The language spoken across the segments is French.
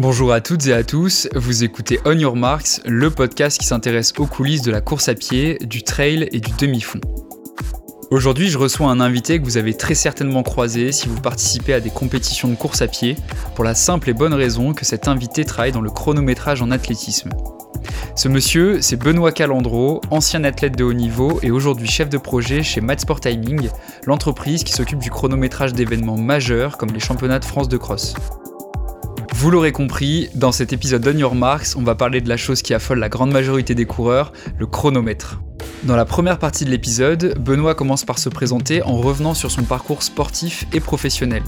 Bonjour à toutes et à tous, vous écoutez On Your Marks, le podcast qui s'intéresse aux coulisses de la course à pied, du trail et du demi-fond. Aujourd'hui, je reçois un invité que vous avez très certainement croisé si vous participez à des compétitions de course à pied, pour la simple et bonne raison que cet invité travaille dans le chronométrage en athlétisme. Ce monsieur, c'est Benoît Calandro, ancien athlète de haut niveau et aujourd'hui chef de projet chez Sport Timing, l'entreprise qui s'occupe du chronométrage d'événements majeurs comme les championnats de France de cross. Vous l'aurez compris, dans cet épisode d'On Your Marks, on va parler de la chose qui affole la grande majorité des coureurs, le chronomètre. Dans la première partie de l'épisode, Benoît commence par se présenter en revenant sur son parcours sportif et professionnel.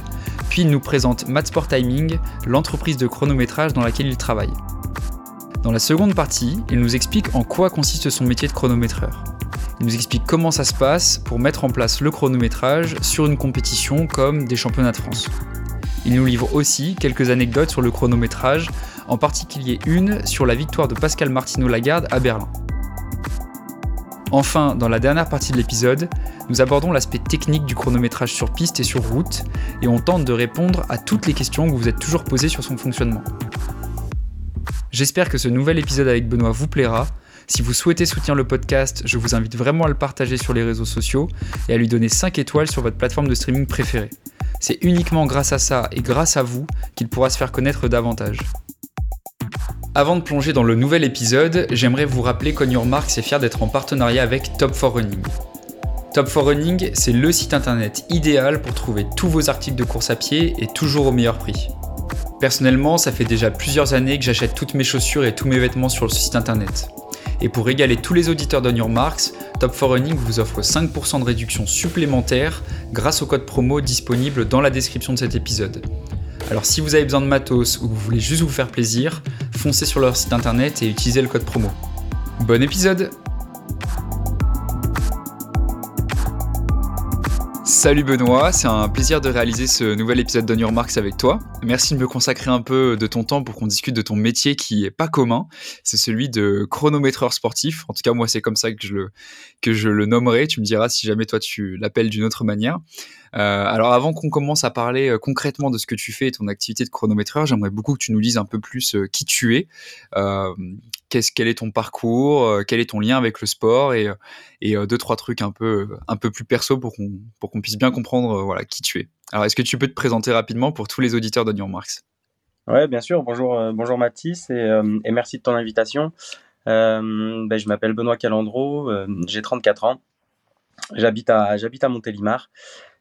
Puis il nous présente Sport Timing, l'entreprise de chronométrage dans laquelle il travaille. Dans la seconde partie, il nous explique en quoi consiste son métier de chronométreur. Il nous explique comment ça se passe pour mettre en place le chronométrage sur une compétition comme des championnats de France. Il nous livre aussi quelques anecdotes sur le chronométrage, en particulier une sur la victoire de Pascal Martino Lagarde à Berlin. Enfin, dans la dernière partie de l'épisode, nous abordons l'aspect technique du chronométrage sur piste et sur route, et on tente de répondre à toutes les questions que vous vous êtes toujours posées sur son fonctionnement. J'espère que ce nouvel épisode avec Benoît vous plaira. Si vous souhaitez soutenir le podcast, je vous invite vraiment à le partager sur les réseaux sociaux et à lui donner 5 étoiles sur votre plateforme de streaming préférée. C'est uniquement grâce à ça et grâce à vous qu'il pourra se faire connaître davantage. Avant de plonger dans le nouvel épisode, j'aimerais vous rappeler qu'On Marks est fier d'être en partenariat avec Top 4 Running. Top 4 Running, c'est le site internet idéal pour trouver tous vos articles de course à pied et toujours au meilleur prix. Personnellement, ça fait déjà plusieurs années que j'achète toutes mes chaussures et tous mes vêtements sur le site internet. Et pour régaler tous les auditeurs d'On Your Marks, Top 4 Running vous offre 5% de réduction supplémentaire grâce au code promo disponible dans la description de cet épisode. Alors si vous avez besoin de matos ou que vous voulez juste vous faire plaisir, foncez sur leur site internet et utilisez le code promo. Bon épisode Salut Benoît, c'est un plaisir de réaliser ce nouvel épisode d'On Your Marks avec toi. Merci de me consacrer un peu de ton temps pour qu'on discute de ton métier qui est pas commun. C'est celui de chronométreur sportif. En tout cas, moi, c'est comme ça que je le, nommerai. Tu me diras si jamais toi tu l'appelles d'une autre manière. Euh, alors avant qu'on commence à parler euh, concrètement de ce que tu fais et ton activité de chronométreur, j'aimerais beaucoup que tu nous dises un peu plus euh, qui tu es, quel est ton parcours, quel est ton lien avec le sport et, deux trois trucs un peu un peu plus perso pour qu'on puisse bien comprendre voilà qui tu es. Alors est-ce que tu peux te présenter rapidement pour tous les auditeurs d'Onion Marks Ouais, bien sûr. Bonjour, bonjour Mathis et, merci de ton invitation. Ben, je m'appelle Benoît Calandro, j'ai 34 ans. J'habite à, j'habite à Montélimar.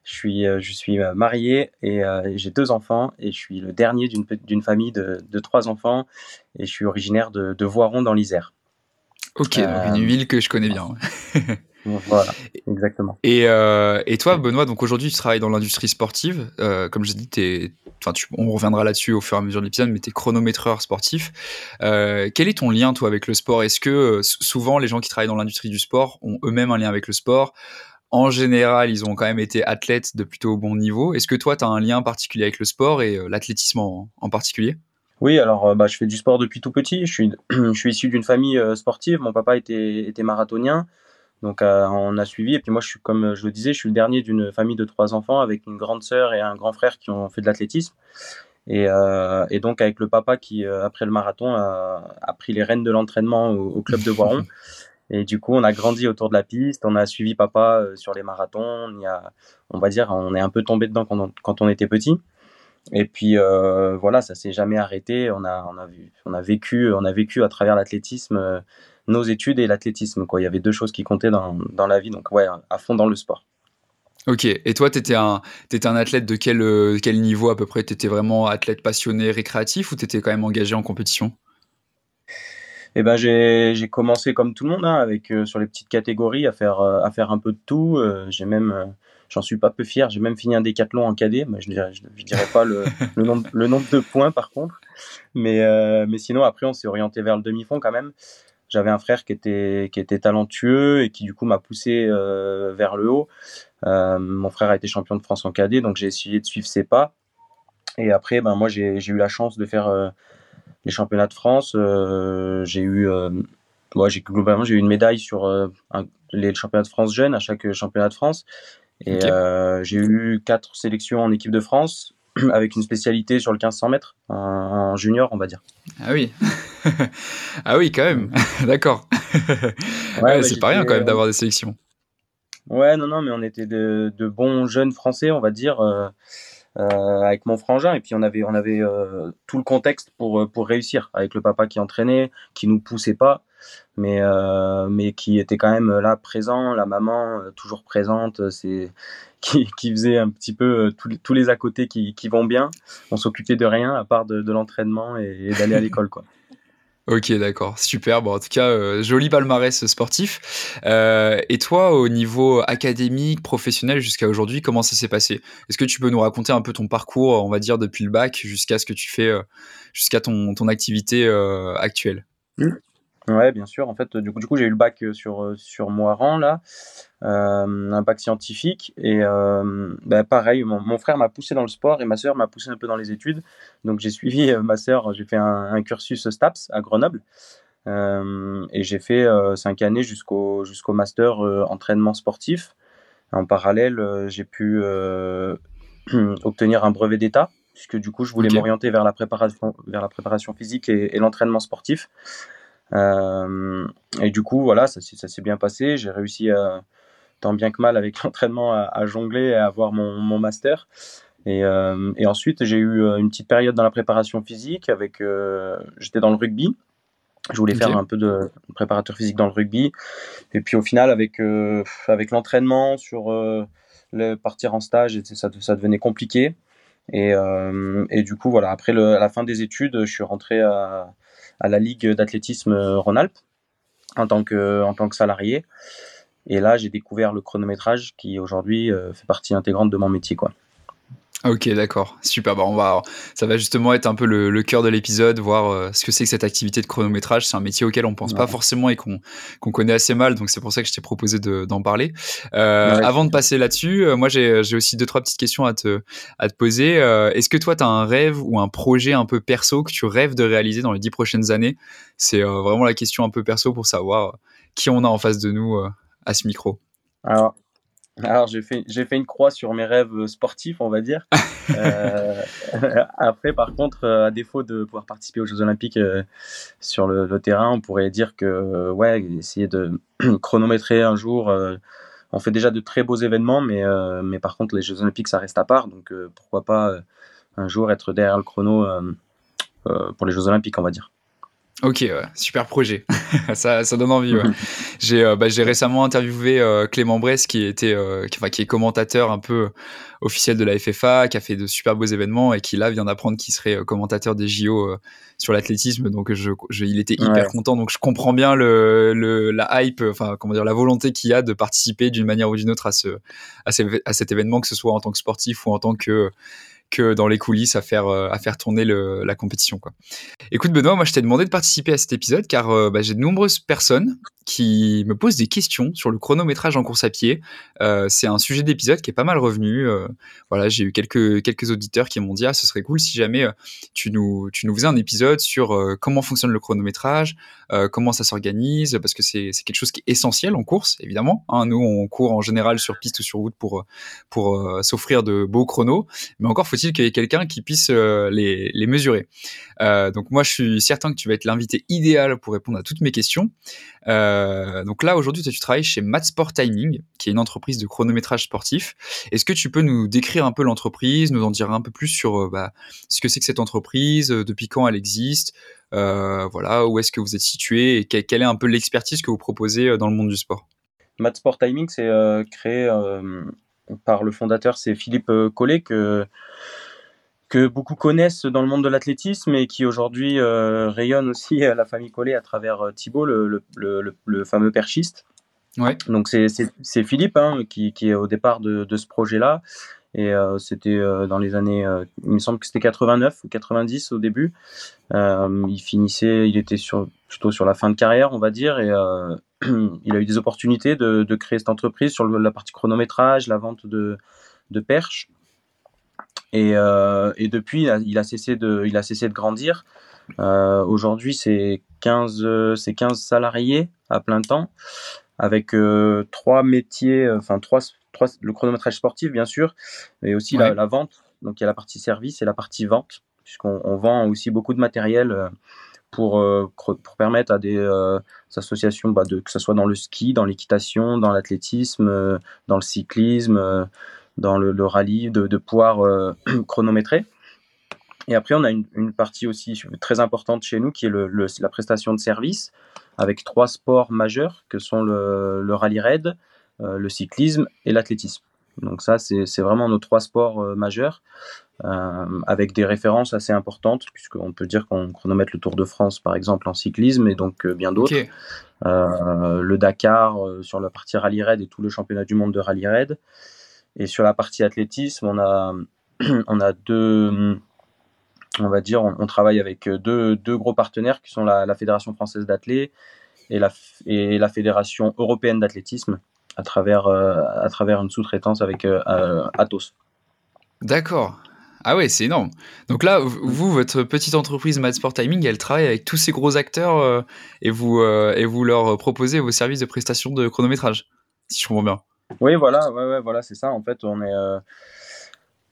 Je suis, euh, je suis euh, marié et euh, j'ai deux enfants et je suis le dernier d'une famille de, de, trois enfants et je suis originaire de, de Voiron dans l'Isère. Ok, une ville que je connais bien. voilà, exactement. Et, euh, et, toi, Benoît, donc aujourd'hui, tu travailles dans l'industrie sportive. Euh, comme j'ai dit, es, tu, on reviendra là-dessus au fur et à mesure de l'épisode, mais tu es chronométreur sportif. Euh, quel est ton lien, toi, avec le sport? Est-ce que souvent, les gens qui travaillent dans l'industrie du sport ont eux-mêmes un lien avec le sport? En général, ils ont quand même été athlètes de plutôt bon niveau. Est-ce que toi, tu as un lien particulier avec le sport et euh, l'athlétisme en, particulier? Oui, alors euh, bah, je fais du sport depuis tout petit. Je suis, je suis issu d'une famille euh, sportive. Mon papa était, était marathonien. Donc on a suivi. Et puis moi, je suis, comme je le disais, je suis le dernier d'une famille de trois enfants avec une grande sœur et un grand frère qui ont fait de l'athlétisme. Et, et, donc avec le papa qui, après le marathon, a, a pris les rênes de l'entraînement au, au, club de Voiron. Et du coup, on a grandi autour de la piste, on a suivi papa euh, sur les marathons. Y a, on va dire, on est un peu tombé dedans quand on, on était petit. Et puis euh, voilà, ça s'est jamais arrêté. On a, on a on vécu, on a vécu à travers l'athlétisme euh, nos études et l'athlétisme. Il y avait deux choses qui comptaient dans, la vie. Donc ouais, à fond dans le sport. Ok, et toi, tu étais un, étais un athlète de quel, quel niveau à peu près? Tu étais vraiment athlète passionné, récréatif ou tu étais quand même engagé en compétition? Eh ben j'ai commencé comme tout le monde hein, avec euh, sur les petites catégories à faire euh, à faire un peu de tout. Euh, j'ai même j'en suis pas peu fier. J'ai même fini un décathlon en cadet. Mais je ne dirais, dirais pas le, le, nombre, le nombre de points par contre. Mais mais sinon après on s'est orienté vers le demi-fond quand même. J'avais un frère qui était qui était talentueux et qui du coup m'a poussé vers le haut. mon frère a été champion de France en cadet, donc j'ai essayé de suivre ses pas. Et après, ben moi j'ai eu la chance de faire les championnats de France, euh, j'ai eu, euh, j'ai globalement j'ai eu une médaille sur euh, les championnats de France jeunes à chaque championnat de France. Et j'ai eu quatre sélections en équipe de France. avec une spécialité sur le 1500 mètres en, junior, on va dire. Ah oui, ah oui, quand même. D'accord. ouais, c'est pas rien quand même d'avoir des sélections. Ouais, non, non, mais on était de, de bons jeunes Français, on va dire. Euh, avec mon frangin. Et puis on avait on avait euh, tout le contexte pour euh, pour réussir avec le papa qui entraînait qui nous poussait pas mais mais qui était quand même là présent la maman toujours présente c'est qui, qui faisait un petit peu tous les, tous les à côté qui, qui vont bien. On s'occupait de rien à part de, de l'entraînement et, et d'aller à l'école quoi Ok, d'accord, super. Bon, en tout cas, euh, joli palmarès sportif. Euh, et toi, au niveau académique, professionnel jusqu'à aujourd'hui, comment ça s'est passé? Est-ce que tu peux nous raconter un peu ton parcours, on va dire, depuis le bac jusqu'à ce que tu fais, euh, jusqu'à ton, ton activité actuelle? Mmh. Ouais, bien sûr. En fait, du coup, du coup j'ai eu le bac sur, sur Moiran, là, un bac scientifique. Et bah, pareil, mon, frère m'a poussé dans le sport et ma sœur m'a poussé un peu dans les études. Donc, j'ai suivi ma sœur, j'ai fait un, cursus STAPS à Grenoble. et j'ai fait cinq années jusqu'au jusqu'au master entraînement sportif. En parallèle, j'ai pu obtenir un brevet d'État puisque du coup, je voulais m'orienter vers la préparation, vers la préparation physique et l'entraînement sportif. Euh, et du coup, voilà, ça, ça s'est bien passé. J'ai réussi, tant bien que mal, avec l'entraînement, à, jongler et à avoir mon, mon master. Et, euh, et, ensuite, j'ai eu euh, une petite période dans la préparation physique. Avec, j'étais dans le rugby. Je voulais faire un peu de préparateur physique dans le rugby. Et puis au final, avec, avec l'entraînement sur le partir en stage, ça, ça devenait compliqué. Et, et, du coup, voilà, après le, à la fin des études, je suis rentré à, à la Ligue d'athlétisme Rhône-Alpes en, tant que, salarié. Et là, j'ai découvert le chronométrage qui aujourd'hui euh, fait partie intégrante de mon métier. Ok, d'accord, super. Bah, on va, ça va justement être un peu le, cœur de l'épisode, voir euh, ce que c'est que cette activité de chronométrage. C'est un métier auquel on pense pas forcément et qu'on connaît assez mal, donc c'est pour ça que je t'ai proposé d'en parler. Euh, avant de passer là-dessus, euh, moi j'ai aussi deux trois petites questions à te, à te poser. Est-ce que toi, tu as un rêve ou un projet un peu perso que tu rêves de réaliser dans les dix prochaines années? C'est vraiment la question un peu perso pour savoir qui on a en face de nous à ce micro. Alors, alors, j'ai fait, j'ai fait une croix sur mes rêves sportifs, on va dire. euh, après, par contre, euh, à défaut de pouvoir participer aux Jeux Olympiques euh, sur le, terrain, on pourrait dire que, euh, ouais, essayer de chronométrer un jour. on fait déjà de très beaux événements, mais, mais par contre, les Jeux Olympiques, ça reste à part. Donc, pourquoi pas un jour être derrière le chrono pour les Jeux Olympiques, on va dire. Ok, super projet. ça, ça donne envie. j'ai, euh, bah, j'ai récemment interviewé euh, Clément Bresse, qui était, euh, qui, qui, est commentateur un peu officiel de la FFA, qui a fait de super beaux événements et qui là vient d'apprendre qu'il serait commentateur des JO sur l'athlétisme. Donc, je, je, il était hyper content. Donc, je comprends bien le, le, la hype, enfin, comment dire, la volonté qu'il y a de participer d'une manière ou d'une autre à ce, à, à cet événement, que ce soit en tant que sportif ou en tant que que dans les coulisses à faire, euh, tourner la compétition. Quoi. Écoute Benoît, moi je t'ai demandé de participer à cet épisode car euh, bah, j'ai de nombreuses personnes qui me posent des questions sur le chronométrage en course à pied. Euh, c'est un sujet d'épisode qui est pas mal revenu. voilà, j'ai eu quelques, quelques auditeurs qui m'ont dit ah ce serait cool si jamais tu, nous, tu nous faisais un épisode sur comment fonctionne le chronométrage, comment ça s'organise, parce que c'est quelque chose qui est essentiel en course, évidemment. Hein. nous, on court en général sur piste ou sur route pour, pour s'offrir de beaux chronos, mais encore faut qu'il y ait quelqu'un qui puisse euh, les, mesurer euh, Donc moi, je suis certain que tu vas être l'invité idéal pour répondre à toutes mes questions. Euh, donc là, aujourd'hui, tu travailles chez Matsport Timing, qui est une entreprise de chronométrage sportif. Est-ce que tu peux nous décrire un peu l'entreprise, nous en dire un peu plus sur bah, ce que c'est que cette entreprise, depuis quand elle existe, voilà, où est-ce que vous êtes situé et quelle est un peu l'expertise que vous proposez dans le monde du sport? Matsport Timing, c'est créé par le fondateur, c'est Philippe euh, Collet, que, que beaucoup connaissent dans le monde de l'athlétisme et qui aujourd'hui euh, rayonne aussi à la famille Collet à travers euh, Thibaut, le, le, le, fameux perchiste. Ouais. Donc c'est Philippe hein, qui, qui, est au départ de, de ce projet-là. Et c'était dans les années, il me semble que c'était 89 ou 90 au début. il finissait, il était sur, plutôt sur la fin de carrière, on va dire, et il a eu des opportunités de, de créer cette entreprise sur la partie chronométrage, la vente de, de perches. Et, euh, et, depuis, il a, cessé de, il a cessé de grandir. Euh, Aujourd'hui, c'est 15, 15 salariés à plein temps, avec euh, trois métiers, enfin trois, trois, le chronométrage sportif, bien sûr, et aussi la, la, vente Donc il y a la partie service et la partie vente, puisqu'on vend aussi beaucoup de matériel pour, pour permettre à des associations, bah, de, que ce soit dans le ski, dans l'équitation, dans l'athlétisme, dans le cyclisme, dans le, rallye, de, de pouvoir chronométrer. Et après, on a une, partie aussi très importante chez nous qui est le, la prestation de service avec trois sports majeurs que sont le, le rallye raid, euh, le cyclisme et l'athlétisme. Donc ça, c'est vraiment nos trois sports euh, majeurs euh, avec des références assez importantes puisqu'on peut dire qu'on chronomètre le Tour de France par exemple en cyclisme et donc bien d'autres. le Dakar sur la partie rallye raid et tout le championnat du monde de rallye raid. Et sur la partie athlétisme, on a, on a deux on va dire, on, travaille avec euh, deux, deux, gros partenaires qui sont la, Fédération française d'athlé et la, et la Fédération européenne d'athlétisme à travers, euh, à travers une sous-traitance avec euh, Atos. D'accord. Ah ouais, c'est énorme. Donc là, vous, votre petite entreprise Mad Sport Timing, elle travaille avec tous ces gros acteurs et, vous, et vous leur proposez vos services de prestation de chronométrage, si je comprends bien. Oui, voilà, ouais, ouais, voilà, c'est ça. En fait, on est,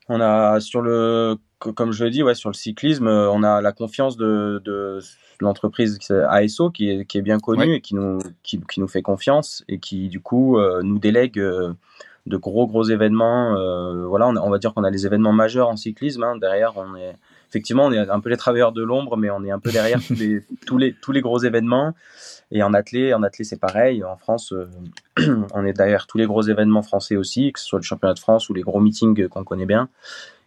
on a sur le comme je l'ai dit, ouais, sur le cyclisme, euh, on a la confiance de, de l'entreprise ASO qui est, qui est bien connue et qui nous, qui, qui, nous fait confiance et qui, du coup, euh, nous délègue euh, de gros, gros événements. voilà, on, on, va dire qu'on a les événements majeurs en cyclisme. Hein. Derrière, on est effectivement, on est un peu les travailleurs de l'ombre, mais on est un peu derrière tous, les, tous, les, tous les gros événements. Et en athlé, en athlé c'est pareil. En France, on est derrière tous les gros événements français aussi, que ce soit le championnat de France ou les gros meetings qu'on connaît bien.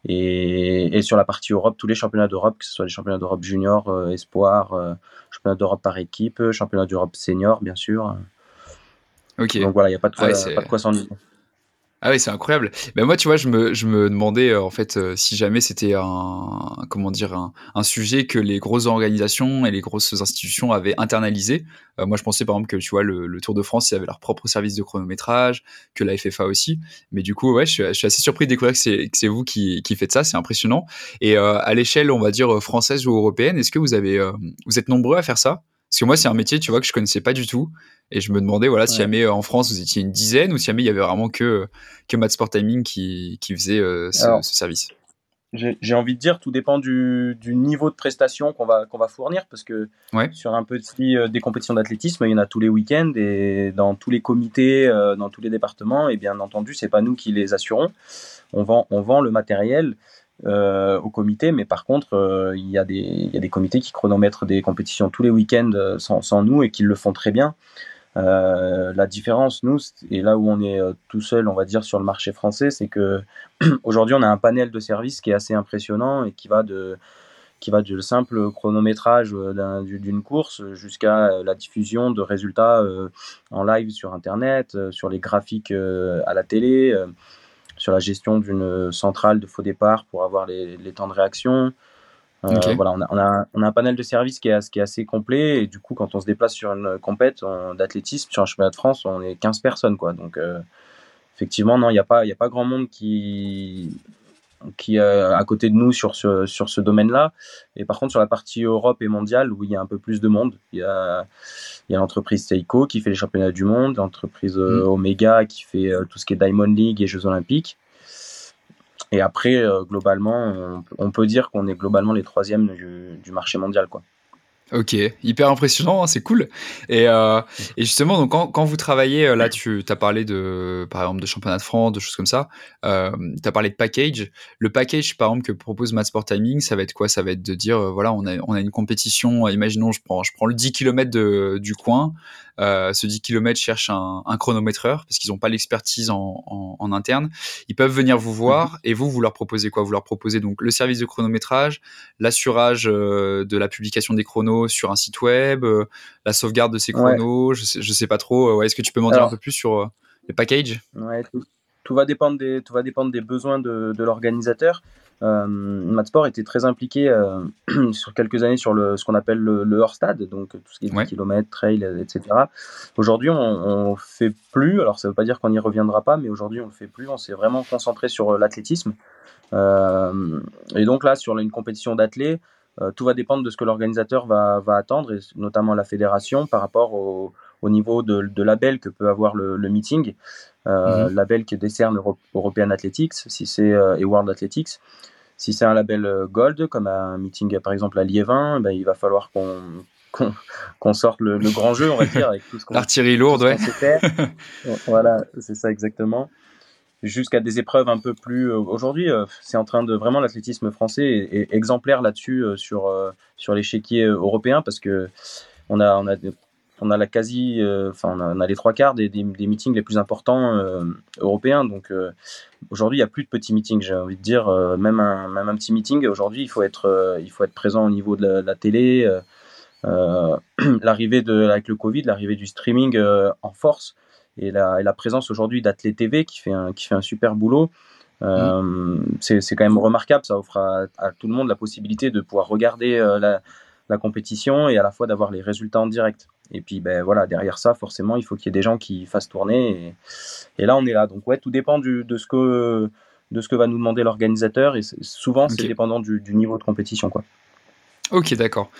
Et, et, sur la partie Europe, tous les championnats d'Europe, que ce soit les championnats d'Europe junior, euh, espoir, euh, championnat d'Europe par équipe, championnat d'Europe senior, bien sûr. Ok. Donc voilà, il n'y a pas de quoi, ah pas de quoi s'ennuyer. Ah oui, c'est incroyable. Ben moi, tu vois, je me, je me demandais euh, en fait euh, si jamais c'était un comment dire un, un, sujet que les grosses organisations et les grosses institutions avaient internalisé. Euh, moi, je pensais par exemple que tu vois le, le, Tour de France, ils avaient leur propre service de chronométrage, que la FFA aussi. Mais du coup, ouais, je, je suis assez surpris de découvrir que c'est vous qui, qui faites ça. C'est impressionnant. Et à l'échelle, on va dire française ou européenne, est-ce que vous avez vous êtes nombreux à faire ça? Parce que moi, c'est un métier, tu vois, que je connaissais pas du tout. Et je me demandais, voilà, si jamais euh, en France, vous étiez une dizaine ou si jamais il y avait vraiment que, que Mad Sport Timing qui, qui faisait euh, ce, service. J'ai envie de dire, tout dépend du, du niveau de prestation qu'on va, qu'on va fournir. Parce que sur un petit euh, des compétitions d'athlétisme, il y en a tous les week-ends et dans tous les comités, dans tous les départements. Et bien entendu, c'est pas nous qui les assurons. On vend, on vend le matériel. Euh, au comité, mais par contre, euh, il y, a des, comités qui chronomètrent des compétitions tous les week-ends euh, sans, sans, nous et qui le font très bien. la différence, nous, et là où on est tout seul, on va dire, sur le marché français, c'est que aujourd'hui, on a un panel de services qui est assez impressionnant et qui va de qui va du simple chronométrage d'une course jusqu'à la diffusion de résultats en live sur Internet, sur les graphiques à la télé, sur la gestion d'une centrale de faux départ pour avoir les, temps de réaction. Euh, voilà, on a, on, a, on a, un panel de services qui est, qui est, assez complet et du coup, quand on se déplace sur une compète d'athlétisme, sur un championnat de France, on est 15 personnes. Quoi. Donc, euh, effectivement, non, il n'y a, pas, a pas grand monde qui, qui est à côté de nous sur ce, sur ce domaine-là. Et par contre, sur la partie Europe et mondiale, où il y a un peu plus de monde, il y a, il y a l'entreprise Seiko qui fait les championnats du monde, l'entreprise euh, mm. Omega qui fait euh, tout ce qui est Diamond League et Jeux Olympiques. Et après, euh, globalement, on, peut dire qu'on est globalement les troisièmes du, du marché mondial. Quoi. Ok, hyper impressionnant, hein, c'est cool. Et, euh, et, justement, donc quand, quand vous travaillez, euh, là, tu as parlé de, par exemple, de championnat de France, de choses comme ça. Euh, tu as parlé de package. Le package, par exemple, que propose Mad Sport Timing, ça va être quoi? Ça va être de dire, euh, voilà, on a, on a une compétition. Imaginons, je prends, je prends le 10 km de, du coin. Ce 10 km cherche un, un chronométreur parce qu'ils n'ont pas l'expertise en, en, en, interne. Ils peuvent venir vous voir mhm. et vous, vous leur proposez quoi? Vous leur proposez donc le service de chronométrage, l'assurage de la publication des chronos sur un site web, euh, la sauvegarde de ces chronos, je, sais, je sais pas trop. Est-ce que tu peux m'en dire un peu plus sur les packages? Ouais, tout, tout, va dépendre des, tout va dépendre des besoins de, de l'organisateur. Euh, Matsport était très impliqué euh, sur quelques années sur le, ce qu'on appelle le, le hors-stade, donc tout ce qui est 10 km, trail, etc. Aujourd'hui, on ne fait plus, alors ça ne veut pas dire qu'on n'y reviendra pas, mais aujourd'hui, on ne le fait plus. On s'est vraiment concentré sur euh, l'athlétisme. Euh, et donc là, sur une compétition d'athlètes, euh, tout va dépendre de ce que l'organisateur va, va, attendre, et notamment la fédération, par rapport au, au niveau de, de, label que peut avoir le, le meeting. Euh, mhm. Label qui décerne European Athletics si c'est, et World Athletics. Si c'est un label gold, comme un meeting par exemple à Liévin, ben, il va falloir qu'on qu'on sorte le, grand jeu, on va dire, avec tout ce qu'on L'artillerie lourde, ouais. voilà, c'est ça exactement. Jusqu'à des épreuves un peu plus. Euh, aujourd'hui, euh, c'est en train de vraiment l'athlétisme français est, exemplaire là-dessus euh, sur sur l'échiquier européen parce que on a on a on a la quasi, enfin on, a, les trois quarts des, des, meetings les plus importants européens. Donc aujourd'hui, il n'y a plus de petits meetings. J'ai envie de dire, même un même petit meeting aujourd'hui, il faut être il faut être présent au niveau de la télé. L'arrivée de avec le Covid, l'arrivée du streaming en force et la, et la présence aujourd'hui d'Athlé TV qui fait un, qui fait un super boulot. Euh, mm. c'est quand même remarquable, ça offre à, tout le monde la possibilité de pouvoir regarder la, la, compétition et à la fois d'avoir les résultats en direct. Et puis ben voilà, derrière ça, forcément, il faut qu'il y ait des gens qui fassent tourner. Et, et, là, on est là. Donc ouais, tout dépend du, de ce que de ce que va nous demander l'organisateur et souvent c'est dépendant du, du, niveau de compétition quoi. Ok, d'accord.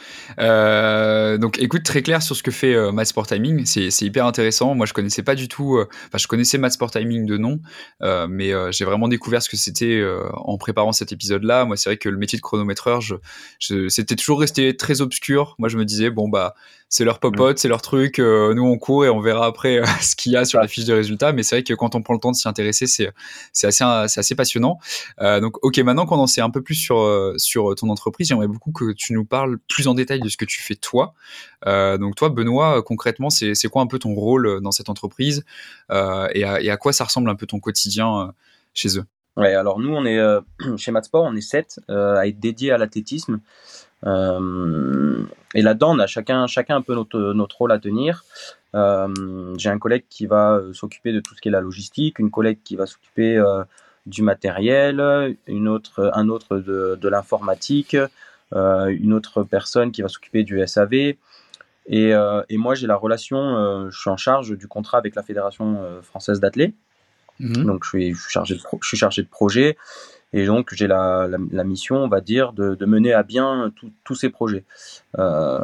Euh, donc, écoute, très clair sur ce que fait euh, Sport Timing. C'est, hyper intéressant. Moi, je connaissais pas du tout. Euh, enfin, je connaissais Sport Timing de nom, euh, mais j'ai vraiment découvert ce que c'était en préparant cet épisode-là. Moi, c'est vrai que le métier de chronométreur, c'était toujours resté très obscur. Moi, je me disais, bon, bah, c'est leur popote, c'est leur truc. Euh, nous, on court et on verra après euh, ce qu'il y a sur la fiche de résultats. Mais c'est vrai que quand on prend le temps de s'y intéresser, c'est c'est assez c'est assez passionnant. Euh, donc, ok, maintenant qu'on en sait un peu plus sur sur ton entreprise, j'aimerais beaucoup que tu nous parles plus en détail de ce que tu fais toi. donc, toi, Benoît, concrètement, c'est c'est quoi un peu ton rôle dans cette entreprise et à, et, à, quoi ça ressemble un peu ton quotidien chez eux? Ouais, alors nous, on est chez Matsport, on est sept à être dédiés à l'athlétisme. Euh, et là-dedans, on a chacun, chacun un peu notre, notre rôle à tenir. Euh, j'ai un collègue qui va euh, s'occuper de tout ce qui est la logistique, une collègue qui va s'occuper du matériel, une autre, un autre de, de l'informatique, une autre personne qui va s'occuper du SAV. Et, et moi, j'ai la relation, je suis en charge du contrat avec la Fédération française d'athlètes. Mmh. Donc, je suis, je suis, chargé de je suis chargé de projet. Et donc, j'ai la, la, mission, on va dire, de, de mener à bien tous ces projets. Euh,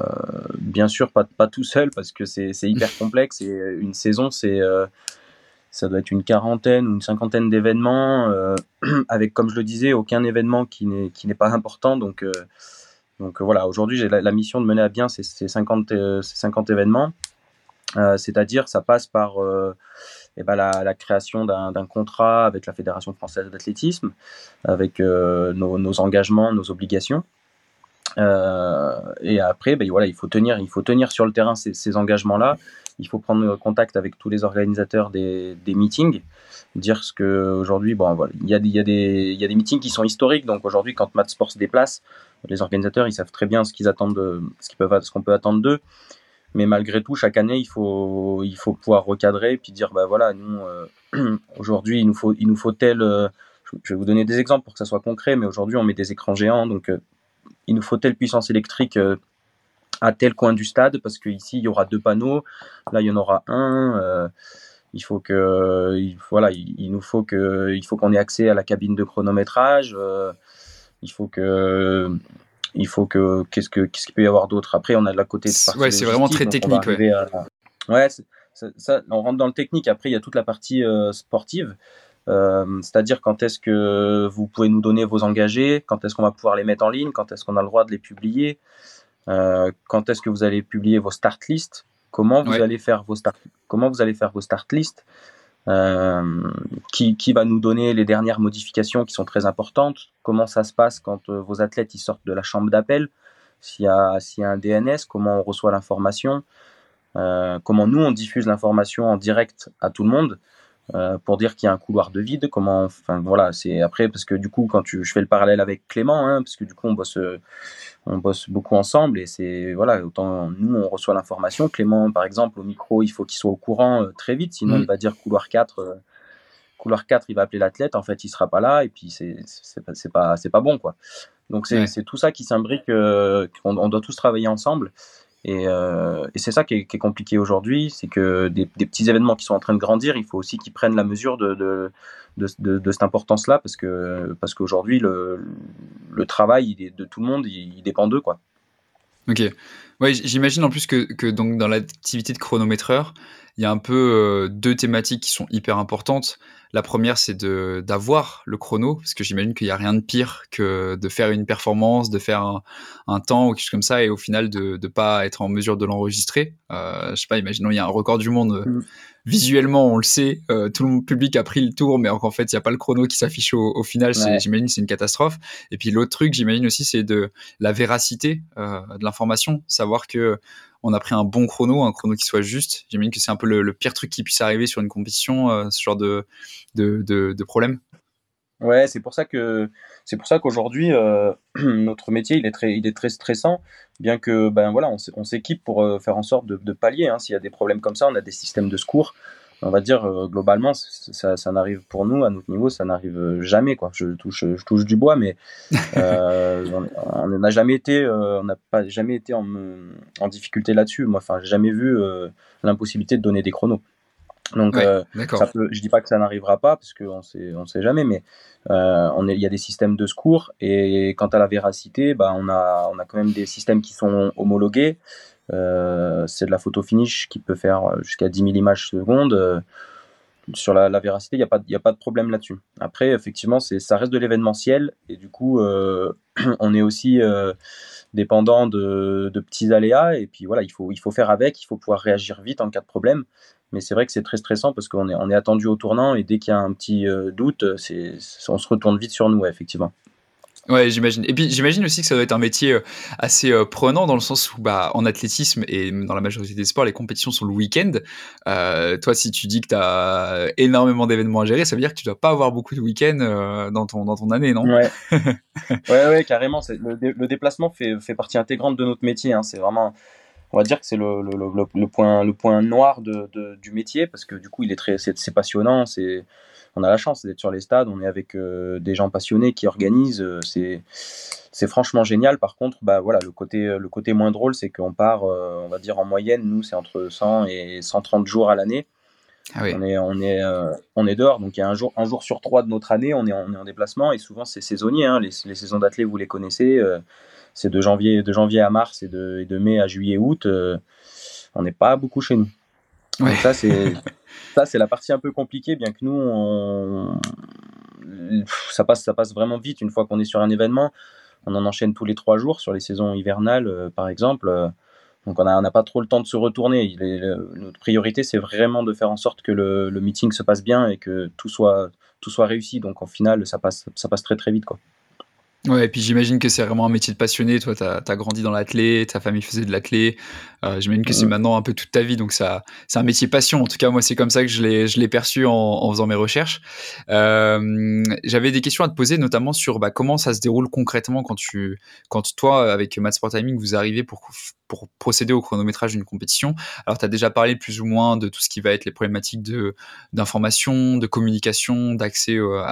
bien sûr, pas, pas tout seul, parce que c'est hyper complexe. Et une saison, c'est euh, ça doit être une quarantaine ou une cinquantaine d'événements, euh, avec, comme je le disais, aucun événement qui n'est pas important. Donc, donc voilà, aujourd'hui, j'ai la, la, mission de mener à bien ces, ces, 50, ces 50 événements. C'est-à-dire, ça passe par eh ben, la, création d'un contrat avec la Fédération française d'athlétisme, avec euh, nos, engagements, nos obligations. Euh, et après, ben, voilà, il, faut tenir, il faut tenir sur le terrain ces, engagements-là. Il faut prendre contact avec tous les organisateurs des, meetings, dire ce qu'aujourd'hui, bon, voilà, il, y a des, meetings qui sont historiques. Donc aujourd'hui, quand Matt Sport se déplace, les organisateurs, ils savent très bien ce qu'ils attendent, de, ce qu'on ce qu'on peut attendre d'eux. Mais malgré tout, chaque année, il faut, il faut pouvoir recadrer puis dire, bah voilà, nous, euh, aujourd'hui, il nous faut, il nous faut tel. Euh, je vais vous donner des exemples pour que ça soit concret, mais aujourd'hui, on met des écrans géants, donc euh, il nous faut telle puissance électrique à tel coin du stade, parce qu'ici, il y aura deux panneaux, là, il y en aura un. il faut que, il, voilà, il, nous faut que, il faut qu'on ait accès à la cabine de chronométrage. il faut que il faut que qu'est-ce que qu'est-ce qu'il peut y avoir d'autre? Après on a de la côté de ouais c'est vraiment très technique ouais, ouais ça, on rentre dans le technique. Après il y a toute la partie euh, sportive. Euh, c'est-à-dire quand est-ce que vous pouvez nous donner vos engagés quand est-ce qu'on va pouvoir les mettre en ligne quand est-ce qu'on a le droit de les publier euh, quand est-ce que vous allez publier vos start lists comment vous allez faire vos start comment vous allez faire vos start lists qui, qui, va nous donner les dernières modifications qui sont très importantes, comment ça se passe quand euh, vos athlètes ils sortent de la chambre d'appel, s'il y, a, s'il y a un DNS, comment on reçoit l'information, euh, comment nous on diffuse l'information en direct à tout le monde? Euh, pour dire qu'il y a un couloir de vide. Comment, enfin voilà, c'est après parce que du coup quand tu, je fais le parallèle avec Clément, hein, parce que du coup on bosse, on bosse beaucoup ensemble et c'est voilà autant nous on reçoit l'information. Clément par exemple au micro il faut qu'il soit au courant euh, très vite, sinon mm. il va dire couloir 4 euh, couloir 4 il va appeler l'athlète en fait il sera pas là et puis c'est pas pas, pas bon quoi. Donc c'est tout ça qui s'imbrique, qu'on on doit tous travailler ensemble. Euh, et, c'est ça qui est, compliqué aujourd'hui, c'est que des, petits événements qui sont en train de grandir, il faut aussi qu'ils prennent la mesure de, cette importance-là, parce que parce qu'aujourd'hui le, travail de tout le monde, il, dépend d'eux, quoi. Ok. Ouais, j'imagine en plus que, que donc dans l'activité de chronométreur, il y a un peu euh, deux thématiques qui sont hyper importantes. La première, c'est de d'avoir le chrono, parce que j'imagine qu'il n'y a rien de pire que de faire une performance, de faire un, temps ou quelque chose comme ça, et au final de ne pas être en mesure de l'enregistrer. Euh, je sais pas, imaginons il y a un record du monde. Mm. Visuellement, on le sait, euh, tout le public a pris le tour, mais en fait, il n'y a pas le chrono qui s'affiche au, au, final. J'imagine c'est une catastrophe. Et puis l'autre truc, j'imagine aussi, c'est de la véracité euh, de l'information, savoir que on a pris un bon chrono, un chrono qui soit juste. J'imagine que c'est un peu le, pire truc qui puisse arriver sur une compétition, euh, ce genre de, de, de, problème. Ouais, c'est pour ça que c'est pour ça qu'aujourd'hui euh, notre métier il est très il est très stressant, bien que ben voilà on s'équipe pour euh, faire en sorte de, de pallier. Hein. S'il y a des problèmes comme ça, on a des systèmes de secours on va dire euh, globalement ça, ça n'arrive pour nous à notre niveau ça n'arrive jamais quoi je touche je touche du bois mais on n'a jamais été on n'a pas jamais été en, en difficulté là-dessus moi enfin j'ai jamais vu l'impossibilité de donner des chronos donc ça peut, je dis pas que ça n'arrivera pas parce qu'on sait on sait jamais mais on il y a des systèmes de secours et quant à la véracité bah on a on a quand même des systèmes qui sont homologués euh, c'est de la photo finish qui peut faire euh, jusqu'à 10 000 images secondes. Euh, sur la, véracité, il n'y a, pas, a pas de problème là-dessus. Après, effectivement, ça reste de l'événementiel et du coup, on est aussi dépendant de, petits aléas et puis voilà, il faut, il faut faire avec, il faut pouvoir réagir vite en cas de problème. Mais c'est vrai que c'est très stressant parce qu'on est, on est attendu au tournant et dès qu'il y a un petit doute, c'est, on se retourne vite sur nous, effectivement. Ouais, j'imagine. Et puis j'imagine aussi que ça doit être un métier euh, assez euh, prenant dans le sens où, bah, en athlétisme et dans la majorité des sports, les compétitions sont le week-end. Euh, toi, si tu dis que tu as énormément d'événements à gérer, ça veut dire que tu dois pas avoir beaucoup de week-ends dans, ton, dans ton année, non? Ouais, ouais, ouais, carrément. Le, le, déplacement fait, fait partie intégrante de notre métier. Hein. C'est vraiment on va dire que c'est le, le, le, point, le point noir de, de, du métier parce que du coup il est très c'est passionnant c'est on a la chance d'être sur les stades, on est avec euh, des gens passionnés qui organisent, euh, c'est c'est franchement génial. Par contre, bah voilà, le côté le côté moins drôle, c'est qu'on part, euh, on va dire en moyenne, nous c'est entre 100 et 130 jours à l'année. Ah on est on est on est dehors, donc il y a un jour un jour sur trois de notre année, on est on est en déplacement et souvent c'est saisonnier. Hein. les, les, saisons d'athlètes, vous les connaissez, c'est de janvier de janvier à mars et de, et de mai à juillet août. on n'est pas beaucoup chez nous. Donc ça c'est ça, c'est la partie un peu compliquée, bien que nous, ça, passe, ça passe vraiment vite une fois qu'on est sur un événement. On en enchaîne tous les trois jours sur les saisons hivernales, euh, par exemple. Donc on n'a pas trop le temps de se retourner. notre priorité, c'est vraiment de faire en sorte que le, meeting se passe bien et que tout soit, tout soit réussi. Donc en final, ça passe, ça passe très très vite. Quoi. Ouais, et puis j'imagine que c'est vraiment un métier de passionné. Toi, tu as, grandi dans l'athlé, ta famille faisait de l'athlé. Euh, j'imagine que c'est maintenant un peu toute ta vie, donc ça, c'est un métier passion. En tout cas, moi, c'est comme ça que je l'ai, perçu en, en, faisant mes recherches. Euh, j'avais des questions à te poser, notamment sur bah, comment ça se déroule concrètement quand tu, quand toi, avec Mad Sport Timing, vous arrivez pour pour procéder au chronométrage d'une compétition. Alors, tu as déjà parlé plus ou moins de tout ce qui va être les problématiques d'information, de communication, d'accès, euh,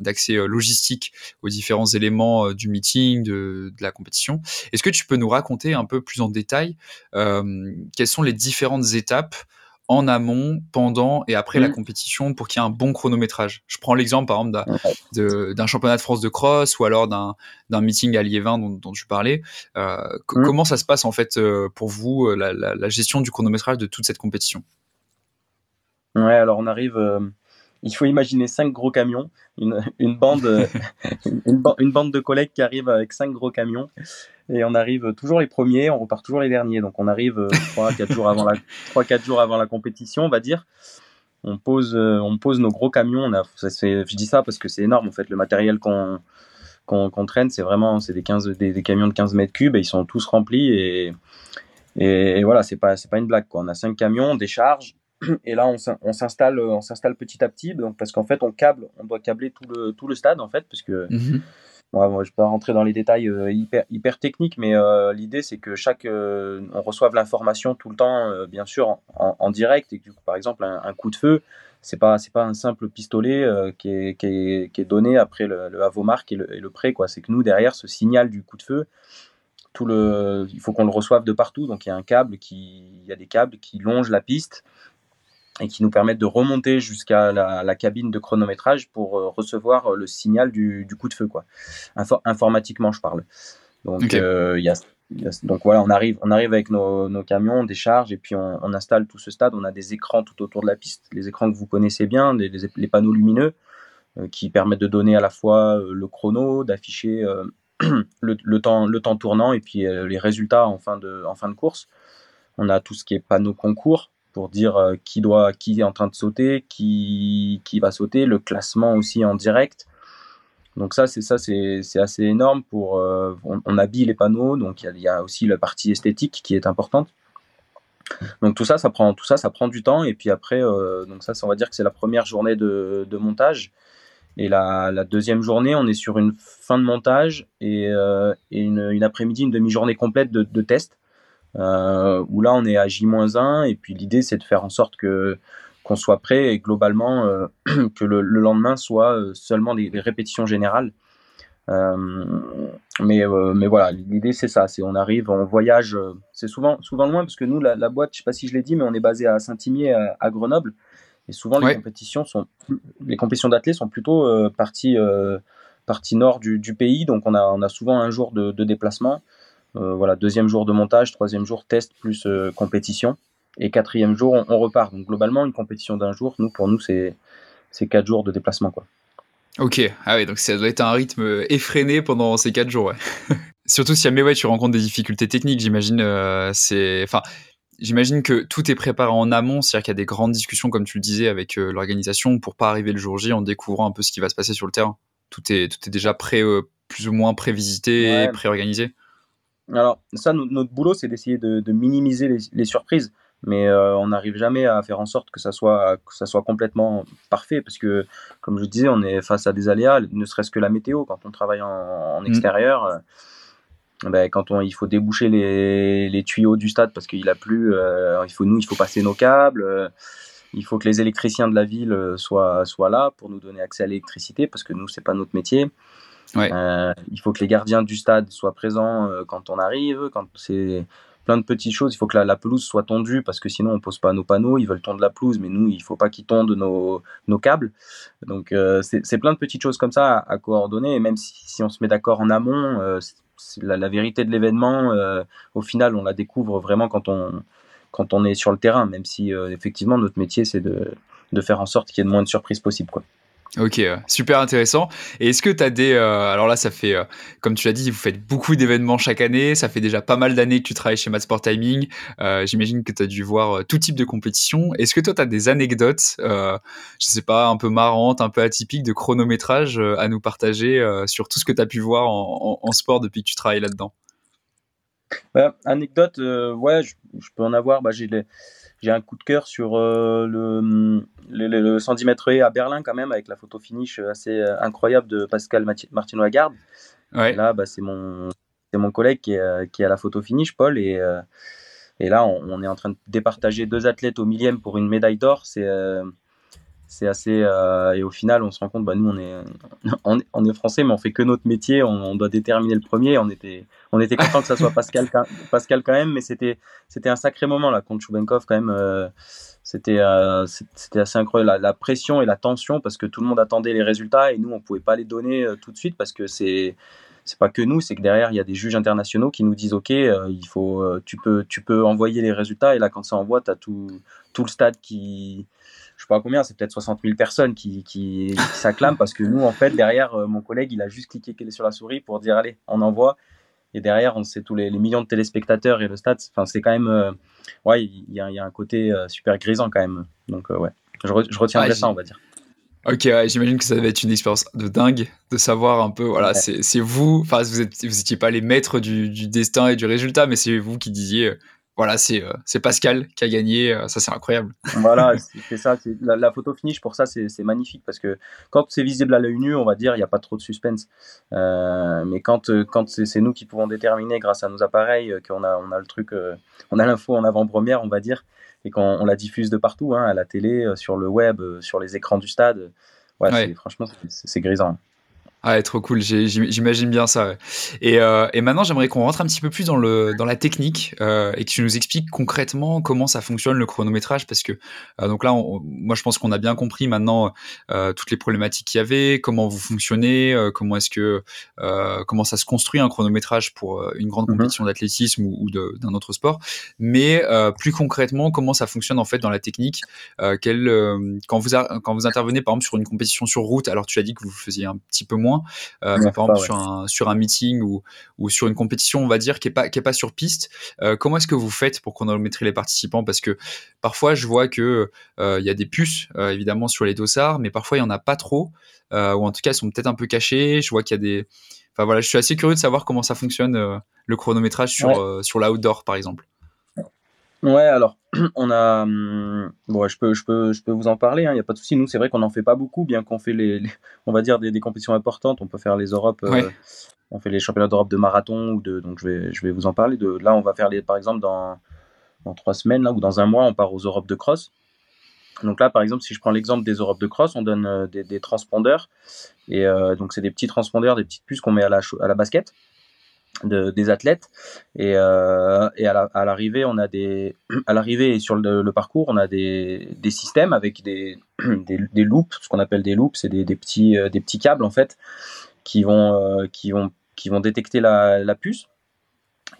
d'accès euh, logistique aux différents éléments euh, du meeting, de, de la compétition. Est-ce que tu peux nous raconter un peu plus en détail quelles sont les différentes étapes en amont, pendant et après la mmh. compétition pour qu'il y ait un bon chronométrage? Je prends l'exemple par exemple d'un championnat de France de cross ou alors d'un meeting à Liévin dont, dont tu parlais. Euh, mmh. Comment ça se passe en fait euh, pour vous, euh, la, gestion du chronométrage de toute cette compétition? Ouais, alors on arrive, il faut imaginer cinq gros camions, une, une bande, une, une, bande de collègues qui arrivent avec cinq gros camions et on arrive toujours les premiers, on repart toujours les derniers. Donc on arrive 3-4 euh, jours, avant la, 3, 4 jours avant la compétition, on va dire. On pose, euh, on pose nos gros camions. On a, ça je dis ça parce que c'est énorme en fait. Le matériel qu'on qu'on traîne, c'est vraiment c'est des, 15, des, camions de 15 mètres cubes et ils sont tous remplis. Et, et, voilà, c'est pas, pas une blague. Quoi. On a 5 camions, des charges. Et là, on s'installe, on s'installe petit à petit, donc parce qu'en fait, on câble, on doit câbler tout le, tout le stade en fait, parce que mhm moi, je ne vais pas rentrer dans les détails euh, hyper, hyper techniques, mais euh, l'idée, c'est que chaque, euh, on reçoive l'information tout le temps, bien sûr, en, direct. Et que, par exemple, un, coup de feu, c'est pas, c'est pas un simple pistolet qui est, qui, est, qui, est, donné après le, le avomarque et le, et le prêt. Quoi. C'est que nous, derrière, ce signal du coup de feu, tout le, il faut qu'on le reçoive de partout. Donc, il y a un câble qui, il y a des câbles qui longent la piste et qui nous permettent de remonter jusqu'à la, cabine de chronométrage pour euh, recevoir euh, le signal du, coup de feu, quoi. informatiquement, je parle. Donc, euh, il y, a, donc voilà, on arrive, on arrive avec nos, nos camions, on décharge et puis on, on, installe tout ce stade. On a des écrans tout autour de la piste, les écrans que vous connaissez bien, les, les, panneaux lumineux euh, qui permettent de donner à la fois euh, le chrono, d'afficher le, le, temps, le temps tournant et puis les résultats en fin, de, en fin de course. On a tout ce qui est panneau concours pour dire qui doit, qui est en train de sauter, qui, qui va sauter, le classement aussi en direct. Donc ça, c'est ça, c'est assez énorme pour. Euh, on, habille les panneaux, donc il y, a aussi la partie esthétique qui est importante. Donc tout ça, ça prend tout ça, ça prend du temps. Et puis après, euh, donc ça, on va dire que c'est la première journée de, montage. Et la, deuxième journée, on est sur une fin de montage et, euh, une, après-midi, une demi-journée complète de, de tests. Où là, on est à J-1. Et puis l'idée, c'est de faire en sorte que qu'on soit prêt et globalement euh, que le, lendemain soit euh, seulement des, répétitions générales. Euh, mais, mais voilà, l'idée c'est ça, c'est on arrive, on voyage, c'est souvent, souvent loin parce que nous, la, boîte, je sais pas si je l'ai dit, mais on est basé à Saint-Imier, à, Grenoble, et souvent les compétitions sont, les compétitions d'athlètes sont plutôt partie, partie nord du, pays, donc on a, on a souvent un jour de, déplacement. Voilà, deuxième jour de montage, troisième jour test plus compétition. Et quatrième jour, on, repart. Donc globalement, une compétition d'un jour, nous, pour nous, c'est quatre jours de déplacement. Quoi. Ok, ah oui, donc ça doit être un rythme effréné pendant ces quatre jours. Ouais. Surtout si jamais ouais, tu rencontres des difficultés techniques, j'imagine. Euh, c'est, enfin, j'imagine que tout est préparé en amont, c'est-à-dire qu'il y a des grandes discussions, comme tu le disais, avec euh, l'organisation pour pas arriver le jour J en découvrant un peu ce qui va se passer sur le terrain. Tout est, tout est déjà euh, plus ou moins prévisité, préorganisé. Alors ça, notre boulot, c'est d'essayer de, minimiser les surprises mais euh, on n'arrive jamais à faire en sorte que ça soit que ça soit complètement parfait parce que comme je disais on est face à des aléas ne serait-ce que la météo quand on travaille en, mm. extérieur euh, ben, quand on, il faut déboucher les, les tuyaux du stade parce qu'il a plu euh, il faut nous il faut passer nos câbles il faut que les électriciens de la ville soient soient là pour nous donner accès à l'électricité parce que nous c'est pas notre métier il faut que les gardiens du stade soient présents quand on arrive quand c'est plein de petites choses. Il faut que la, pelouse soit tondue parce que sinon on pose pas nos panneaux. Ils veulent tondre la pelouse, mais nous, il faut pas qu'ils tondent nos, nos câbles. Donc euh, c'est plein de petites choses comme ça à, coordonner. Et même si, on se met d'accord en amont, euh, la, vérité de l'événement, euh, au final, on la découvre vraiment quand on, quand on est sur le terrain, même si effectivement notre métier c'est de, de faire en sorte qu'il y ait le moins de surprises possible. Quoi. Ok, super intéressant. Et est-ce que tu as des... Euh, alors là, ça fait, euh, comme tu l'as dit, vous faites beaucoup d'événements chaque année. Ça fait déjà pas mal d'années que tu travailles chez Sport Timing. Euh, j'imagine que tu as dû voir tout type de compétition. Est-ce que toi, tu as des anecdotes, je sais pas, un peu marrantes, un peu atypiques de chronométrage à nous partager sur tout ce que tu as pu voir en, sport depuis que tu travailles là-dedans? Bah, Anecdote, ouais, je, peux en avoir. Bah, j'ai les j'ai un coup de cœur sur euh, le, le, 110 mètres à Berlin quand même avec la photo finish assez euh, incroyable de Pascal Martino Lagarde. Ouais. Là, bah, c'est mon, mon collègue qui est, qui est à la photo finish, Paul, et, euh, et là, on, est en train de départager deux athlètes au millième pour une médaille d'or. C'est c'est assez et au final on se rend compte bah nous on est français mais on fait que notre métier on, doit déterminer le premier on était on content que ça soit Pascal quand même mais c'était un sacré moment là contre Choubenkov quand même euh, c'était euh, c'était assez incroyable. La, pression et la tension parce que tout le monde attendait les résultats et nous on pouvait pas les donner euh, tout de suite parce que c'est c'est pas que nous, c'est que derrière il y a des juges internationaux qui nous disent ok, il faut, tu peux, envoyer les résultats et là quand ça envoie, tu as tout, tout le stade qui, je sais pas combien, c'est peut-être 60 000 personnes qui, qui, s'acclament parce que nous, en fait, derrière, euh, mon collègue, il a juste cliqué sur la souris pour dire allez, on envoie. Et derrière, on sait tous les, millions de téléspectateurs et le stade. Enfin, c'est quand même, euh, ouais, il y, a un côté euh, super grisant quand même. Donc, ouais, je, je retiendrai ça, on va dire. Ok, j'imagine que ça devait être une expérience de dingue de savoir un peu, voilà, c'est vous, enfin, vous, êtes, vous étiez pas les maîtres du, du, destin et du résultat, mais c'est vous qui disiez, voilà, euh, c'est Pascal qui a gagné. Euh, ça, c'est incroyable. Voilà, c'est ça. La, photo finish, pour ça, c'est magnifique parce que quand c'est visible à l'œil nu, on va dire, il n'y a pas trop de suspense. Euh, mais quand, quand c'est nous qui pouvons déterminer grâce à nos appareils qu'on a, on a le truc, on a l'info en avant-première, on va dire, et qu'on la diffuse de partout, hein, à la télé, sur le web, sur les écrans du stade. Ouais, franchement, c'est grisant. Ah, trop cool, j'imagine bien ça. Euh, et, maintenant, j'aimerais qu'on rentre un petit peu plus dans, le, dans la technique euh, et que tu nous expliques concrètement comment ça fonctionne le chronométrage. Parce que, euh, donc là, moi, je pense qu'on a bien compris maintenant toutes les problématiques qu'il y avait, comment vous fonctionnez, comment est-ce que, comment ça se construit un chronométrage pour une grande mmh compétition d'athlétisme ou, d'un autre sport. Mais plus concrètement, comment ça fonctionne en fait dans la technique quel, quand, vous quand vous intervenez par exemple sur une compétition sur route, alors tu as dit que vous faisiez un petit peu moins euh, par exemple sur, un, sur un meeting ou, ou sur une compétition, on va dire, qui n'est pas, qui est pas sur piste. Euh, comment est-ce que vous faites pour chronométrer les participants? Parce que parfois, je vois que euh, il y a des puces, évidemment, sur les dossards, mais parfois, il n'y en a pas trop, ou en tout cas, elles sont peut-être un peu cachées. Je vois qu'il y a des... Enfin voilà, je suis assez curieux de savoir comment ça fonctionne, le chronométrage sur, sur l'outdoor, par exemple. Ouais, alors on a, hum, bon, je peux, je peux, je peux vous en parler. Il hein, n'y a pas de souci. Nous, c'est vrai qu'on n'en fait pas beaucoup, bien qu'on fait les, on va dire des, des, compétitions importantes. On peut faire les Europes. Euh, on fait les championnats d'Europe de marathon ou de, donc je vais, je vais vous en parler. De là, on va faire les, par exemple dans, dans trois semaines là ou dans un mois, on part aux Europes de cross. Donc là, par exemple, si je prends l'exemple des Europes de cross, on donne euh, des, des, transpondeurs et euh, donc c'est des petits transpondeurs, des petites puces qu'on met à la, à la basket de, des athlètes. Et, euh, et à l'arrivée on a des à l'arrivée sur le, parcours on a des, des systèmes avec des, des, des, loops ce qu'on appelle des loops c'est des, des, petits euh, des petits câbles en fait qui vont euh, qui vont qui vont détecter la, la puce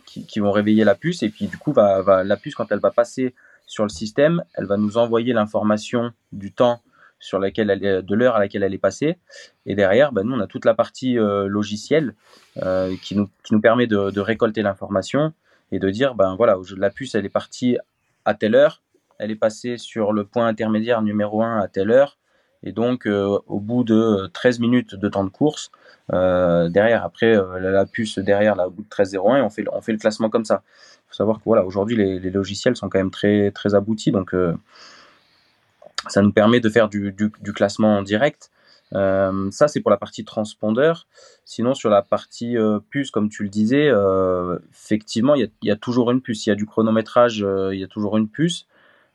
qui, qui, vont réveiller la puce. Et puis du coup va, va la puce quand elle va passer sur le système elle va nous envoyer l'information du temps sur laquelle de l'heure à laquelle elle est passée. Et derrière, ben, nous, on a toute la partie euh, logicielle euh, qui, nous, qui nous permet de, de récolter l'information et de dire, ben voilà, la puce, elle est partie à telle heure, elle est passée sur le point intermédiaire numéro 1 à telle heure. Et donc, euh, au bout de 13 minutes de temps de course, derrière, après, la, puce derrière, là, au bout de 13.01, on fait, on fait le classement comme ça. Il faut savoir que voilà, aujourd'hui, les, les, logiciels sont quand même très, très aboutis. Donc, ça nous permet de faire du, du, classement en direct. Euh, ça, c'est pour la partie transpondeur. Sinon, sur la partie euh, puce, comme tu le disais, euh, effectivement, il y, y, a toujours une puce. Il y a du chronométrage, il y a toujours une puce.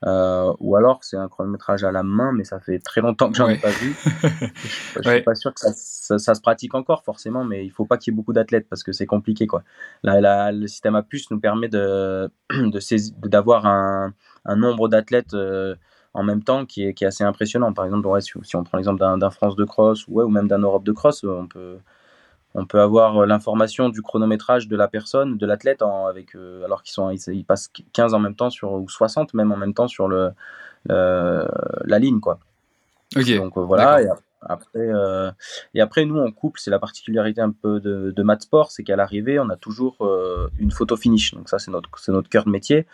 ou alors, c'est un chronométrage à la main, mais ça fait très longtemps que j'en ai pas vu. je, ne suis pas sûr que ça, ça, se pratique encore, forcément, mais il faut pas qu'il y ait beaucoup d'athlètes parce que c'est compliqué. Quoi. Là, le système à puce nous permet d'avoir de, d'avoir un, un, nombre d'athlètes en même temps qui est, qui est assez impressionnant. Par exemple, si, on prend l'exemple d'un France de cross ou, ou même d'un Europe de cross, on peut, on peut avoir l'information du chronométrage de la personne, de l'athlète, avec, euh, alors qu'ils sont, ils, passent 15 en même temps sur, ou 60 même en même temps sur le, la ligne. Quoi. Donc euh, voilà. Et après, euh, et après, nous, on couple, c'est la particularité un peu de, de Sport, c'est qu'à l'arrivée, on a toujours une photo finish. Donc ça, c'est notre, c'est notre cœur de métier.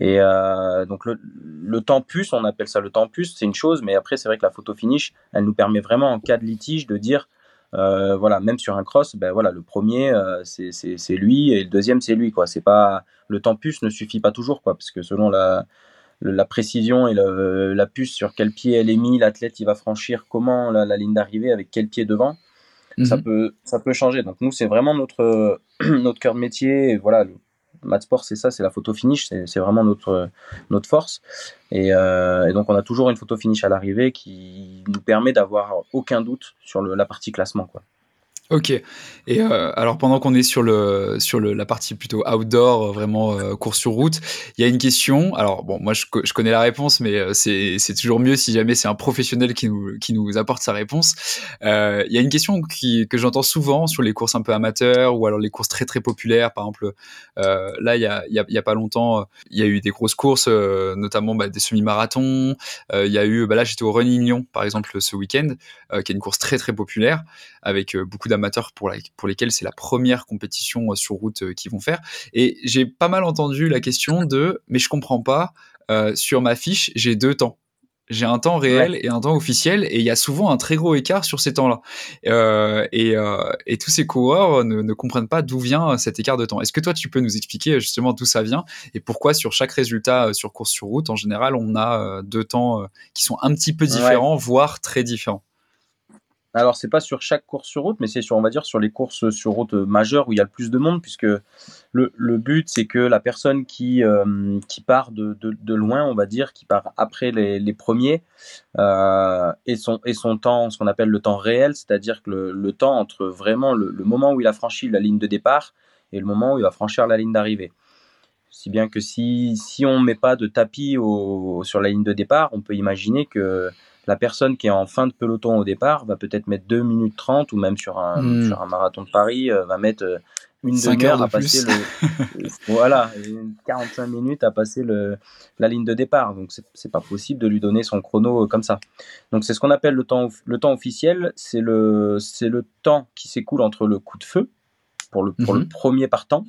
Et euh, donc le, le, temps puce, on appelle ça le temps puce, c'est une chose, mais après c'est vrai que la photo finish, elle nous permet vraiment en cas de litige de dire, euh, voilà, même sur un cross, ben voilà, le premier euh, c'est lui et le deuxième c'est lui, quoi. C'est pas le temps puce ne suffit pas toujours, quoi, parce que selon la la précision et le, la puce sur quel pied elle est mise, l'athlète il va franchir comment la, la ligne d'arrivée avec quel pied devant. Ça, mhm. peut, ça peut changer. Donc nous, c'est vraiment notre, notre cœur de métier. Et voilà, Matsport, c'est ça, c'est la photo finish, c'est vraiment notre, notre force. Euh, et, donc, on a toujours une photo finish à l'arrivée qui nous permet d'avoir aucun doute sur la partie classement. Quoi. Ok. Et euh, alors pendant qu'on est sur le sur la partie plutôt outdoor, euh, vraiment euh, course sur route, il y a une question. Alors bon, moi je, connais la réponse, mais c'est toujours mieux si jamais c'est un professionnel qui nous qui nous apporte sa réponse. Il y a une question que j'entends souvent sur les courses un peu amateurs ou alors les courses très très populaires. Par exemple, là il y a y y a pas longtemps, il y a eu des grosses courses, notamment bah, des semi-marathons. Il y a eu, bah, là j'étais au Running Lyon par exemple ce week-end, qui est une course très très populaire avec beaucoup amateurs pour, pour lesquels c'est la première compétition euh, sur route euh, qu'ils vont faire. Et j'ai pas mal entendu la question de mais je comprends pas, euh, sur ma fiche, j'ai deux temps. J'ai un temps réel et un temps officiel, et il y a souvent un très gros écart sur ces temps-là. et, et, tous ces coureurs ne, ne comprennent pas d'où vient cet écart de temps. Est-ce que toi, tu peux nous expliquer justement d'où ça vient et pourquoi sur chaque résultat sur course sur route, en général, on a deux temps qui sont un petit peu différents, voire très différents? Alors, c'est pas sur chaque course sur route, mais c'est sur, on va dire, sur les courses sur route majeures où il y a le plus de monde, puisque le, le but, c'est que la personne qui, euh, qui part de, de, loin, on va dire, qui part après les, les premiers, euh, et, son, et son temps, ce qu'on appelle le temps réel, c'est-à-dire que le, le, temps entre vraiment le, moment où il a franchi la ligne de départ et le moment où il va franchir la ligne d'arrivée. Si bien que si, si on ne met pas de tapis sur la ligne de départ, on peut imaginer que la personne qui est en fin de peloton au départ va peut-être mettre 2 minutes 30 ou même sur un, mmh. sur un marathon de Paris euh, va mettre euh, une demi-heure à passer le, voilà 45 minutes à passer le, la ligne de départ donc c'est pas possible de lui donner son chrono euh, comme ça donc c'est ce qu'on appelle le temps le temps officiel c'est le temps qui s'écoule entre le coup de feu pour le pour mmh. le premier partant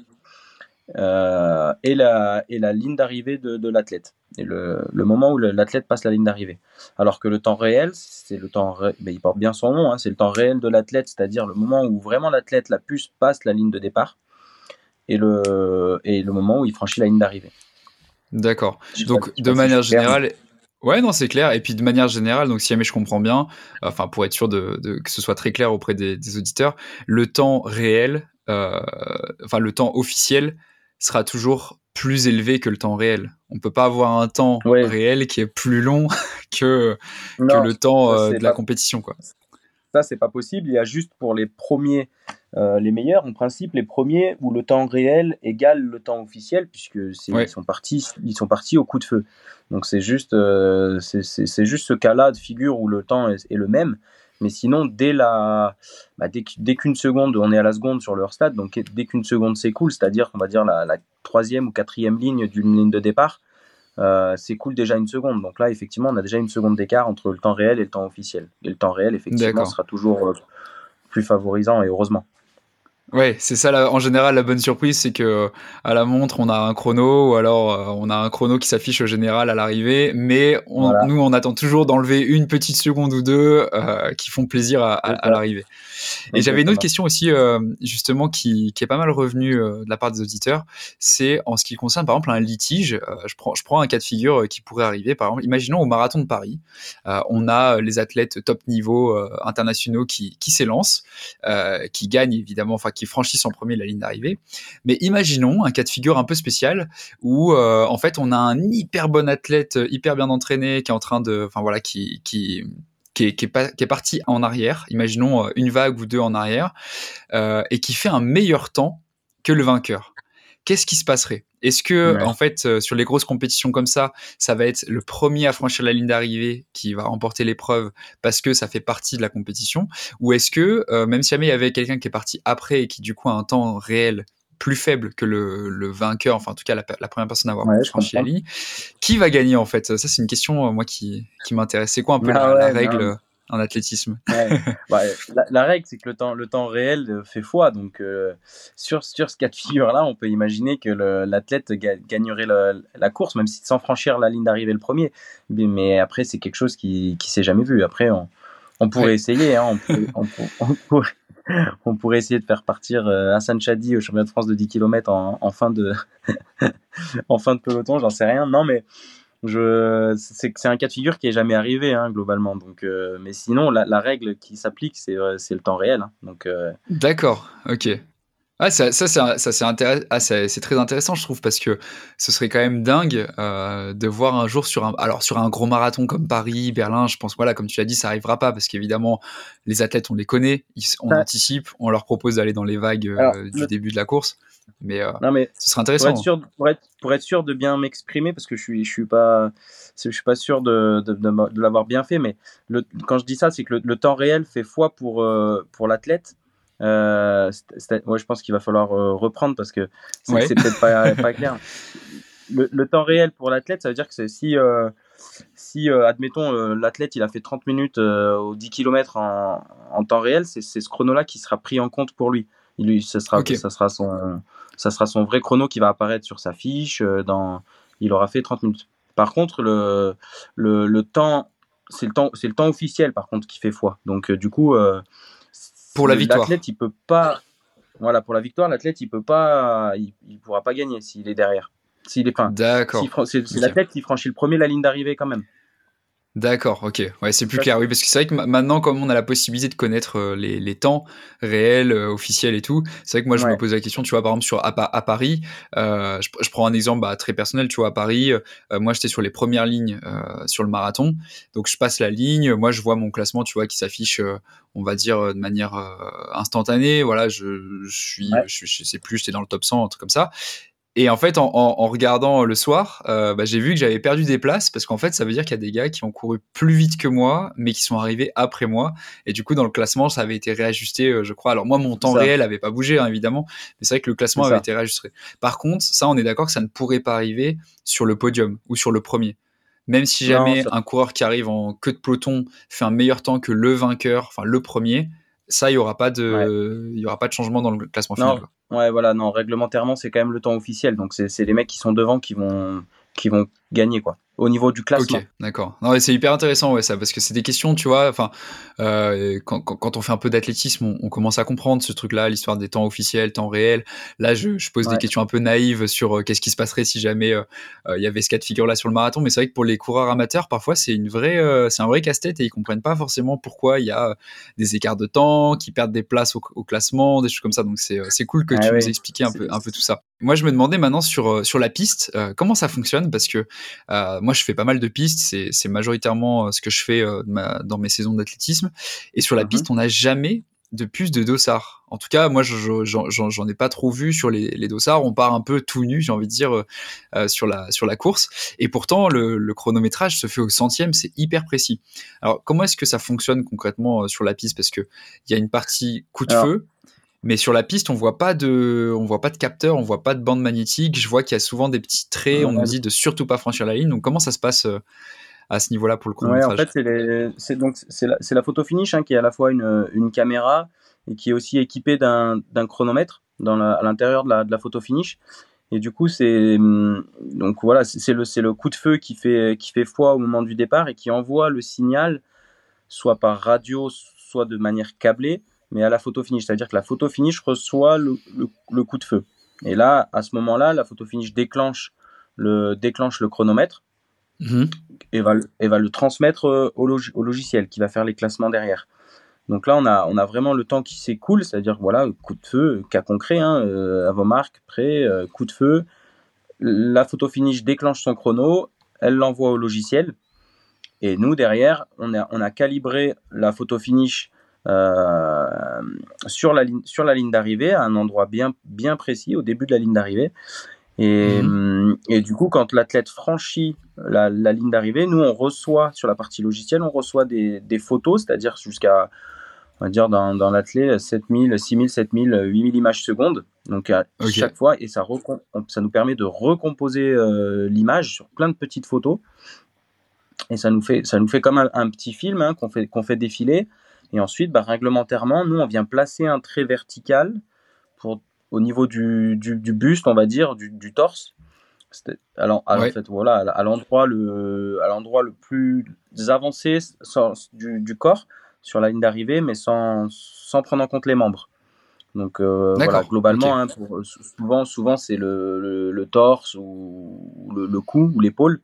euh, et, la, et la ligne d'arrivée de, de l'athlète, et le, le, moment où l'athlète passe la ligne d'arrivée. Alors que le temps réel, c'est le temps, ré... ben, il porte bien son nom, hein, c'est le temps réel de l'athlète, c'est-à-dire le moment où vraiment l'athlète, la puce, passe la ligne de départ, et le, et le moment où il franchit la ligne d'arrivée. D'accord. Donc, de manière générale, Ouais, non, c'est clair. Et puis de manière générale, donc si jamais je comprends bien, enfin pour être sûr de, de que ce soit très clair auprès des, des auditeurs, le temps réel, euh, enfin le temps officiel, sera toujours plus élevé que le temps réel. On peut pas avoir un temps réel qui est plus long que, non, que le temps euh, de la compétition. Quoi. Ça, c'est pas possible. Il y a juste pour les premiers, euh, les meilleurs, en principe, les premiers où le temps réel égale le temps officiel, puisque ils, sont partis, ils sont partis au coup de feu. Donc c'est juste, euh, c'est juste ce cas-là de figure où le temps est, est le même. Mais sinon, dès la, bah, dès, dès qu'une seconde, on est à la seconde sur leur stade, donc dès qu'une seconde s'écoule, c'est-à-dire qu'on va dire la, la, troisième ou quatrième ligne d'une ligne de départ, euh, s'écoule déjà une seconde. Donc là, effectivement, on a déjà une seconde d'écart entre le temps réel et le temps officiel. Et le temps réel, effectivement, sera toujours euh, plus favorisant et heureusement. Ouais, c'est ça la, en général la bonne surprise, c'est que à la montre on a un chrono ou alors euh, on a un chrono qui s'affiche au général à l'arrivée, mais on, voilà. nous on attend toujours d'enlever une petite seconde ou deux euh, qui font plaisir à, à, à l'arrivée. Et j'avais une autre question aussi euh, justement qui, qui, est pas mal revenue euh, de la part des auditeurs, c'est en ce qui concerne par exemple un litige. Euh, je prends je prends un cas de figure qui pourrait arriver par exemple, imaginons au marathon de Paris, on a les athlètes top niveau internationaux qui qui s'élancent, qui gagnent évidemment, enfin qui franchissent en premier la ligne d'arrivée. Mais imaginons un cas de figure un peu spécial où euh, en fait on a un hyper bon athlète, hyper bien entraîné, qui est en train de, enfin voilà, qui, qui qui est, qui, est parti en arrière, imaginons une vague ou deux en arrière, euh, et qui fait un meilleur temps que le vainqueur. Qu'est-ce qui se passerait? Est-ce que, ouais. en fait, euh, sur les grosses compétitions comme ça, ça va être le premier à franchir la ligne d'arrivée qui va remporter l'épreuve parce que ça fait partie de la compétition? Ou est-ce que, euh, même si jamais il y avait quelqu'un qui est parti après et qui, du coup, a un temps réel plus faible que le, le, vainqueur, enfin en tout cas la, la première personne à avoir ouais, franchi la ligne. Qui va gagner en fait? Ça c'est une question euh, moi qui, qui m'intéresse. C'est quoi un peu ah la, ouais, la, règle. En athlétisme ouais. la, la, règle c'est que le temps, le temps réel euh, fait foi. Donc euh, sur, sur ce cas de figure là, on peut imaginer que l'athlète ga gagnerait la, course même si sans franchir la ligne d'arrivée le premier. Mais après c'est quelque chose qui qui s'est jamais vu. Après on, on pourrait essayer, hein, on, pourrait, on, on pourrait on pourrait essayer de faire partir euh, Hassan Chadi au championnat de France de 10 km en, en fin de en fin de peloton, j'en sais rien. Non, mais c'est c'est un cas de figure qui est jamais arrivé hein, globalement. Donc, euh, mais sinon la, la règle qui s'applique c'est euh, le temps réel. Hein. Donc euh... d'accord, ok. Ah, ça, ça c'est intéress... ah, très intéressant, je trouve, parce que ce serait quand même dingue euh, de voir un jour sur un, alors sur un gros marathon comme Paris, Berlin, je pense, voilà, comme tu l'as dit, ça arrivera pas parce qu'évidemment, les athlètes, on les connaît, ils, on ouais. anticipe, on leur propose d'aller dans les vagues alors, du le... début de la course. Mais, euh, non, mais ce serait intéressant. Pour être sûr, pour être, pour être sûr de bien m'exprimer, parce que je suis, je suis pas, je suis pas sûr de, de, de, de l'avoir bien fait, mais le, quand je dis ça, c'est que le, le, temps réel fait foi pour, euh, pour l'athlète euh, ouais, je pense qu'il va falloir reprendre parce que c'est ouais. peut-être pas, pas clair. Le, le, temps réel pour l'athlète, ça veut dire que si, si admettons, l'athlète il a fait 30 minutes aux 10 km en, en temps réel, c'est ce chrono-là qui sera pris en compte pour lui. Il, lui ça, sera, okay. ça, sera son, ça sera son vrai chrono qui va apparaître sur sa fiche. Dans, il aura fait 30 minutes. Par contre, le, le, le temps, c'est le temps, c'est le temps officiel par contre qui fait foi. Donc du coup, euh, pour la victoire. L'athlète, il peut pas. Voilà, pour la victoire, l'athlète, il peut pas, il, il pourra pas gagner s'il est derrière. S'il est pas. D'accord. C'est l'athlète qui franchit le premier la ligne d'arrivée quand même. D'accord, ok. Ouais, c'est plus clair. Oui, parce que c'est vrai que maintenant, comme on a la possibilité de connaître euh, les, les temps réels, euh, officiels et tout, c'est vrai que moi, je me pose la question, tu vois, par exemple, sur, à, à Paris, euh, je, je, prends un exemple bah, très personnel, tu vois, à Paris, euh, moi, j'étais sur les premières lignes sur le marathon. Donc, je passe la ligne, moi, je vois mon classement, tu vois, qui s'affiche, on va dire, de manière instantanée. Voilà, je, je suis, je, je, sais plus, j'étais dans le top 100, un truc comme ça. Et en fait, en, en, regardant le soir, euh, bah, j'ai vu que j'avais perdu des places parce qu'en fait, ça veut dire qu'il y a des gars qui ont couru plus vite que moi, mais qui sont arrivés après moi. Et du coup, dans le classement, ça avait été réajusté, euh, je crois. Alors moi, mon temps réel avait pas bougé, hein, évidemment, mais c'est vrai que le classement avait été réajusté. Par contre, ça, on est d'accord que ça ne pourrait pas arriver sur le podium ou sur le premier. Même si jamais un coureur qui arrive en queue de peloton fait un meilleur temps que le vainqueur, enfin le premier, ça, il y aura pas de, il y aura pas de changement dans le classement final. Ouais, voilà, non, réglementairement, c'est quand même le temps officiel. Donc, c'est les mecs qui sont devant qui vont, qui vont gagner, quoi au niveau du classement. Ok, d'accord. Non, c'est hyper intéressant, ouais, ça, parce que c'est des questions, tu vois. Enfin, euh, quand, quand, on fait un peu d'athlétisme, on, commence à comprendre ce truc-là, l'histoire des temps officiels, temps réels. Là, je, je pose des questions un peu naïves sur euh, qu'est-ce qui se passerait si jamais euh, il y avait ce cas de figure-là sur le marathon. Mais c'est vrai que pour les coureurs amateurs, parfois, c'est une vraie, c'est un vrai casse-tête et ils comprennent pas forcément pourquoi il y a des écarts de temps, qui perdent des places au, classement, des choses comme ça. Donc, c'est cool que tu nous expliques un peu, un peu tout ça. Moi, je me demandais maintenant sur, sur la piste, comment ça fonctionne, parce que moi, je fais pas mal de pistes. C'est majoritairement euh, ce que je fais euh, dans mes saisons d'athlétisme. Et sur la mhm. piste, on n'a jamais de plus de dossards. En tout cas, moi, j'en ai pas trop vu sur les, les, dossards. On part un peu tout nu, j'ai envie de dire, euh, sur, la, sur la course. Et pourtant, le, chronométrage se fait au centième, c'est hyper précis. Alors, comment est-ce que ça fonctionne concrètement sur la piste? Parce qu'il y a une partie coup de feu, mais sur la piste, on voit pas de, on voit pas de capteur, on voit pas de bande magnétique. Je vois qu'il y a souvent des petits traits. On nous dit de surtout pas franchir la ligne. Donc comment ça se passe euh, à ce niveau-là pour le chronométrage En fait, c'est donc c'est la, la, photo finish hein, qui est à la fois une, une, caméra et qui est aussi équipée d'un chronomètre dans la, à l'intérieur de la, de la photo finish. Et du coup, c'est hum, donc voilà, c'est le, le coup de feu qui fait qui fait foi au moment du départ et qui envoie le signal soit par radio, soit de manière câblée mais à la photo finish. C'est-à-dire que la photo finish reçoit le, le, coup de feu. Et là, à ce moment-là, la photo finish déclenche le, déclenche le chronomètre mhm. et, va, et va le transmettre euh, au, au, logiciel qui va faire les classements derrière. Donc là, on a, on a vraiment le temps qui s'écoule, c'est-à-dire voilà, coup de feu, cas concret, hein, euh, à vos marques, prêt, euh, coup de feu. La photo finish déclenche son chrono, elle l'envoie au logiciel. Et nous, derrière, on a, on a calibré la photo finish euh, sur la ligne sur la ligne d'arrivée à un endroit bien bien précis au début de la ligne d'arrivée et, mhm. et, du coup, quand l'athlète franchit la, la ligne d'arrivée, nous, on reçoit sur la partie logicielle, on reçoit des, des photos, c'est-à-dire jusqu'à, on va dire, dans, dans l'athlète, 7000, 6000, 7000, 8000 images secondes. Donc, à chaque fois, et ça, ça nous permet de recomposer euh, l'image sur plein de petites photos. Et ça nous fait, ça nous fait comme un, petit film hein, qu'on fait, qu'on fait défiler. Et ensuite, bah, réglementairement, nous, on vient placer un trait vertical pour, au niveau du, du, buste, on va dire, du, du torse. Alors, en fait, voilà, à l'endroit le, à l'endroit le plus avancé du, du, corps, sur la ligne d'arrivée, mais sans, sans prendre en compte les membres. Donc euh, voilà, globalement, hein, pour, souvent, souvent c'est le, le, torse ou le, le cou ou l'épaule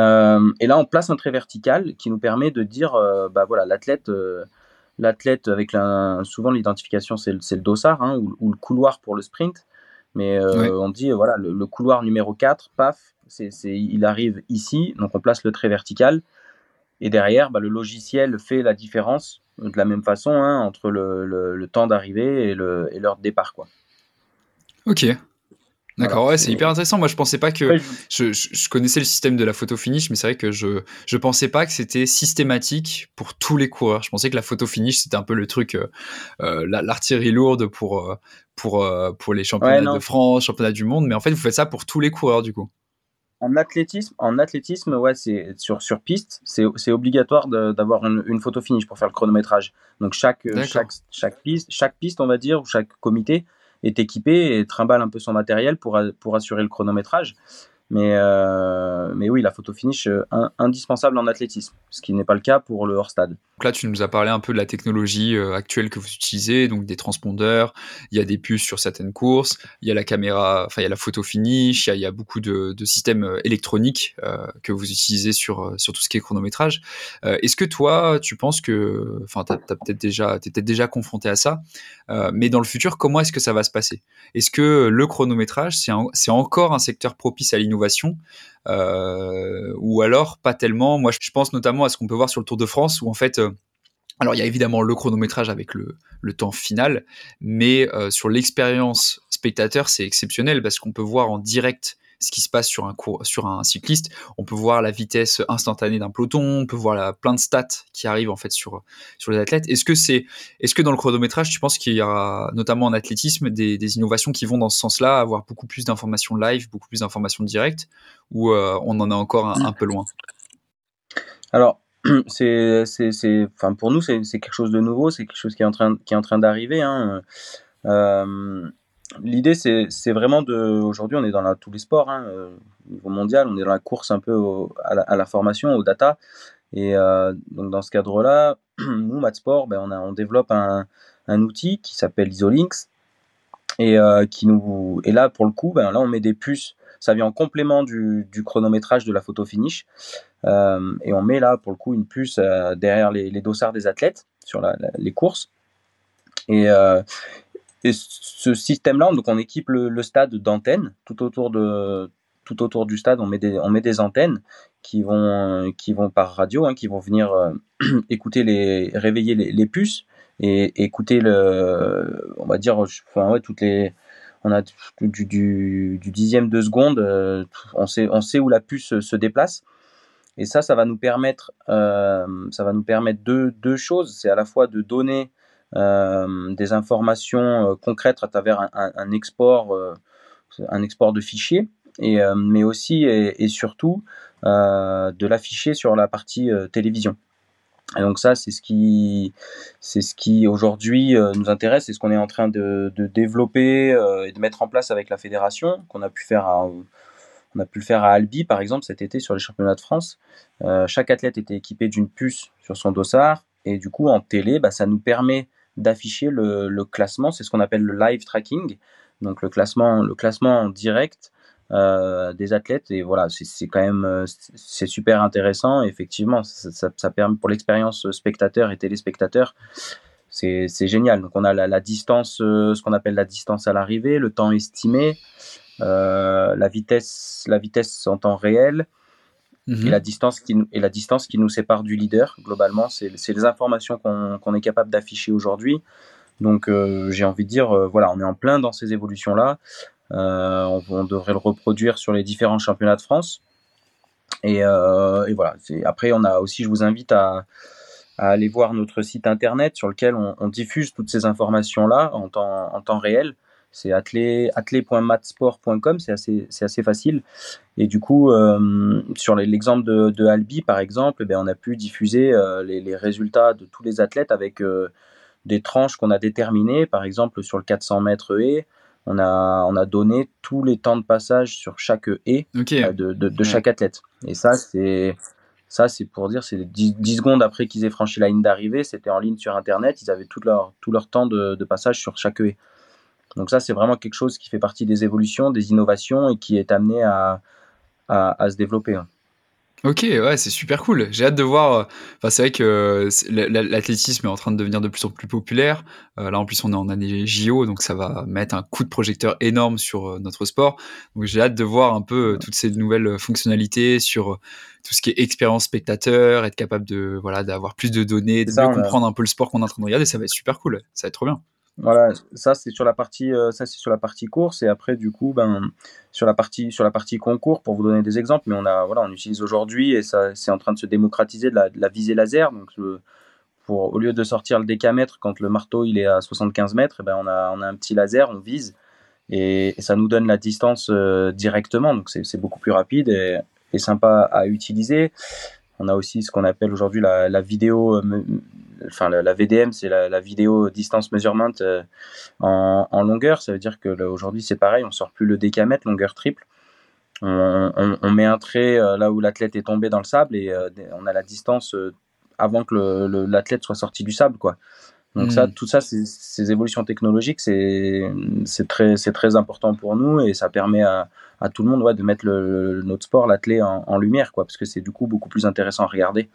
euh, et là, on place un trait vertical qui nous permet de dire, euh, bah voilà, l'athlète, euh, l'athlète avec la, souvent l'identification, c'est le, le, dossard hein, ou, le couloir pour le sprint. Mais on dit, voilà, le, couloir numéro 4, paf, c'est, il arrive ici, donc on place le trait vertical. Et derrière, bah, le logiciel fait la différence de la même façon hein, entre le, le, temps d'arrivée et, et l'heure de départ. Quoi. Ok, D'accord, ouais, c'est hyper intéressant. Moi, je pensais pas que je, je, connaissais le système de la photo finish, mais c'est vrai que je je pensais pas que c'était systématique pour tous les coureurs. Je pensais que la photo finish c'était un peu le truc, euh, euh l'artillerie lourde pour euh, pour euh, pour les championnats de France, championnats du monde. Mais en fait, vous faites ça pour tous les coureurs du coup. En athlétisme, en athlétisme, ouais, c'est sur sur piste, c'est obligatoire d'avoir une, une, photo finish pour faire le chronométrage. Donc chaque chaque chaque piste, chaque piste, on va dire, ou chaque comité est équipé et trimballe un peu son matériel pour, pour assurer le chronométrage. Mais, euh, mais oui, la photo finish, euh, indispensable en athlétisme, ce qui n'est pas le cas pour le hors-stade. Donc là, tu nous as parlé un peu de la technologie euh, actuelle que vous utilisez, donc des transpondeurs, il y a des puces sur certaines courses, il y a la caméra, enfin il y a la photo finish, il y a, beaucoup de, systèmes électroniques que vous utilisez sur, sur tout ce qui est chronométrage. Est-ce que toi, tu penses que, enfin, tu as, peut-être déjà, peut-être déjà confronté à ça, mais dans le futur, comment est-ce que ça va se passer? Est-ce que le chronométrage, c'est encore un secteur propice à l'innovation? Euh, ou alors pas tellement. Moi, je pense notamment à ce qu'on peut voir sur le Tour de France, où en fait, euh, alors il y a évidemment le chronométrage avec le, temps final, mais euh, sur l'expérience spectateur, c'est exceptionnel parce qu'on peut voir en direct ce qui se passe sur un, cours, sur un cycliste. On peut voir la vitesse instantanée d'un peloton, on peut voir la, plein de stats qui arrivent en fait sur, sur les athlètes. Est-ce que, c'est, est-ce que dans le chronométrage, tu penses qu'il y aura notamment en athlétisme des, innovations qui vont dans ce sens-là, avoir beaucoup plus d'informations live, beaucoup plus d'informations directes, ou euh, on en est encore un, peu loin? Alors, c'est, c'est, enfin pour nous, c'est, c'est quelque chose de nouveau, c'est quelque chose qui est en train, qui est en train d'arriver. Hein. Euh, L'idée, c'est vraiment de. Aujourd'hui, on est dans tous les sports, hein, euh, au niveau mondial, on est dans la course un peu à, la, formation, aux data. Et euh, donc, dans ce cadre-là, nous, Matsport, ben, on, on développe un, outil qui s'appelle Isolinks. Et, euh, qui nous, et là, pour le coup, ben, là, on met des puces. Ça vient en complément du, chronométrage de la photo finish. et on met là, pour le coup, une puce derrière les, dossards des athlètes sur les courses. Et, et ce système-là, donc on équipe le, stade d'antennes tout autour de tout autour du stade, on met des, on met des antennes qui vont, qui vont par radio, hein, qui vont venir euh, écouter les, réveiller les, puces et, écouter le, on va dire, enfin ouais, toutes les, on a du, du, dixième de seconde, euh, on sait, on sait où la puce se déplace. Et ça, ça va nous permettre, euh, ça va nous permettre deux, deux choses. C'est à la fois de donner euh, des informations euh, concrètes à travers un, export, euh, un export de fichiers, et, mais aussi et, surtout de l'afficher sur la partie télévision. Et donc ça, c'est ce qui, c'est ce qui aujourd'hui nous intéresse, c'est ce qu'on est en train de, développer et de mettre en place avec la fédération, qu'on a pu faire on a pu faire à Albi, par exemple, cet été sur les championnats de France. chaque athlète était équipé d'une puce sur son dossard. Et du coup, en télé, bah, ça nous permet d'afficher le, classement. C'est ce qu'on appelle le live tracking, donc le classement, le classement en direct euh, des athlètes. Et voilà, c'est quand même euh, c'est super intéressant. effectivement, ça, permet pour l'expérience spectateur et téléspectateur. C'est génial. Donc on a la, distance, euh, ce qu'on appelle la distance à l'arrivée, le temps estimé, la vitesse, la vitesse en temps réel, et, mhm. la distance qui, et la distance qui nous sépare du leader, globalement, c'est les informations qu'on est capable d'afficher aujourd'hui. Donc euh, j'ai envie de dire, euh, voilà, on est en plein dans ces évolutions-là. Euh, on, devrait le reproduire sur les différents championnats de France. Et, et voilà, après, on a aussi, je vous invite à, à, aller voir notre site internet sur lequel on, on diffuse toutes ces informations-là en temps, en temps réel. C'est athlé.matsport.com, c'est assez, assez facile. Et du coup, euh, sur l'exemple de, de, Albi, par exemple, eh on a pu diffuser euh, les, résultats de tous les athlètes avec euh, des tranches qu'on a déterminées. Par exemple, sur le 400 mètres et on a, on a donné tous les temps de passage sur chaque et de, de, chaque athlète. Et ça, c'est ça, c'est pour dire, c'est 10, secondes après qu'ils aient franchi la ligne d'arrivée, c'était en ligne sur Internet, ils avaient tout leur, tout leur temps de, passage sur chaque haie. Donc ça, c'est vraiment quelque chose qui fait partie des évolutions, des innovations et qui est amené à, à, se développer. Hein. Ok, ouais, c'est super cool. J'ai hâte de voir. Euh, enfin, c'est vrai que l'athlétisme est en train de devenir de plus en plus populaire. Euh, là, en plus, on est en année JO, donc ça va mettre un coup de projecteur énorme sur euh, notre sport. Donc, j'ai hâte de voir un peu toutes ces nouvelles fonctionnalités sur tout ce qui est expérience spectateur, être capable de voilà d'avoir plus de données, de mieux comprendre un peu le sport qu'on est en train de regarder. Ça va être super cool. Ça va être trop bien. Voilà, ça c'est sur la partie euh, ça c'est sur la partie course. Et après du coup ben sur la partie sur la partie concours pour vous donner des exemples mais on a voilà on utilise aujourd'hui et ça c'est en train de se démocratiser de la, visée laser. Donc pour au lieu de sortir le décamètre quand le marteau il est à 75 mètres eh ben on a on a un petit laser on vise. Et, ça nous donne la distance euh, directement. Donc c'est beaucoup plus rapide et, sympa à utiliser. On a aussi ce qu'on appelle aujourd'hui la, la, vidéo, euh, enfin la, VDM, c'est la, vidéo distance measurement euh, en, en, longueur. Ça veut dire que aujourd'hui c'est pareil, on sort plus le décamètre longueur triple. on, met un trait là où l'athlète est tombé dans le sable et on a la distance avant que l'athlète soit sorti du sable, quoi. Donc ça, hmm. tout ça, ces évolutions technologiques, c'est très, très important pour nous et ça permet à, à tout le monde ouais, de mettre le, notre sport, l'athlète en, en, lumière, quoi, parce que c'est du coup beaucoup plus intéressant à regarder.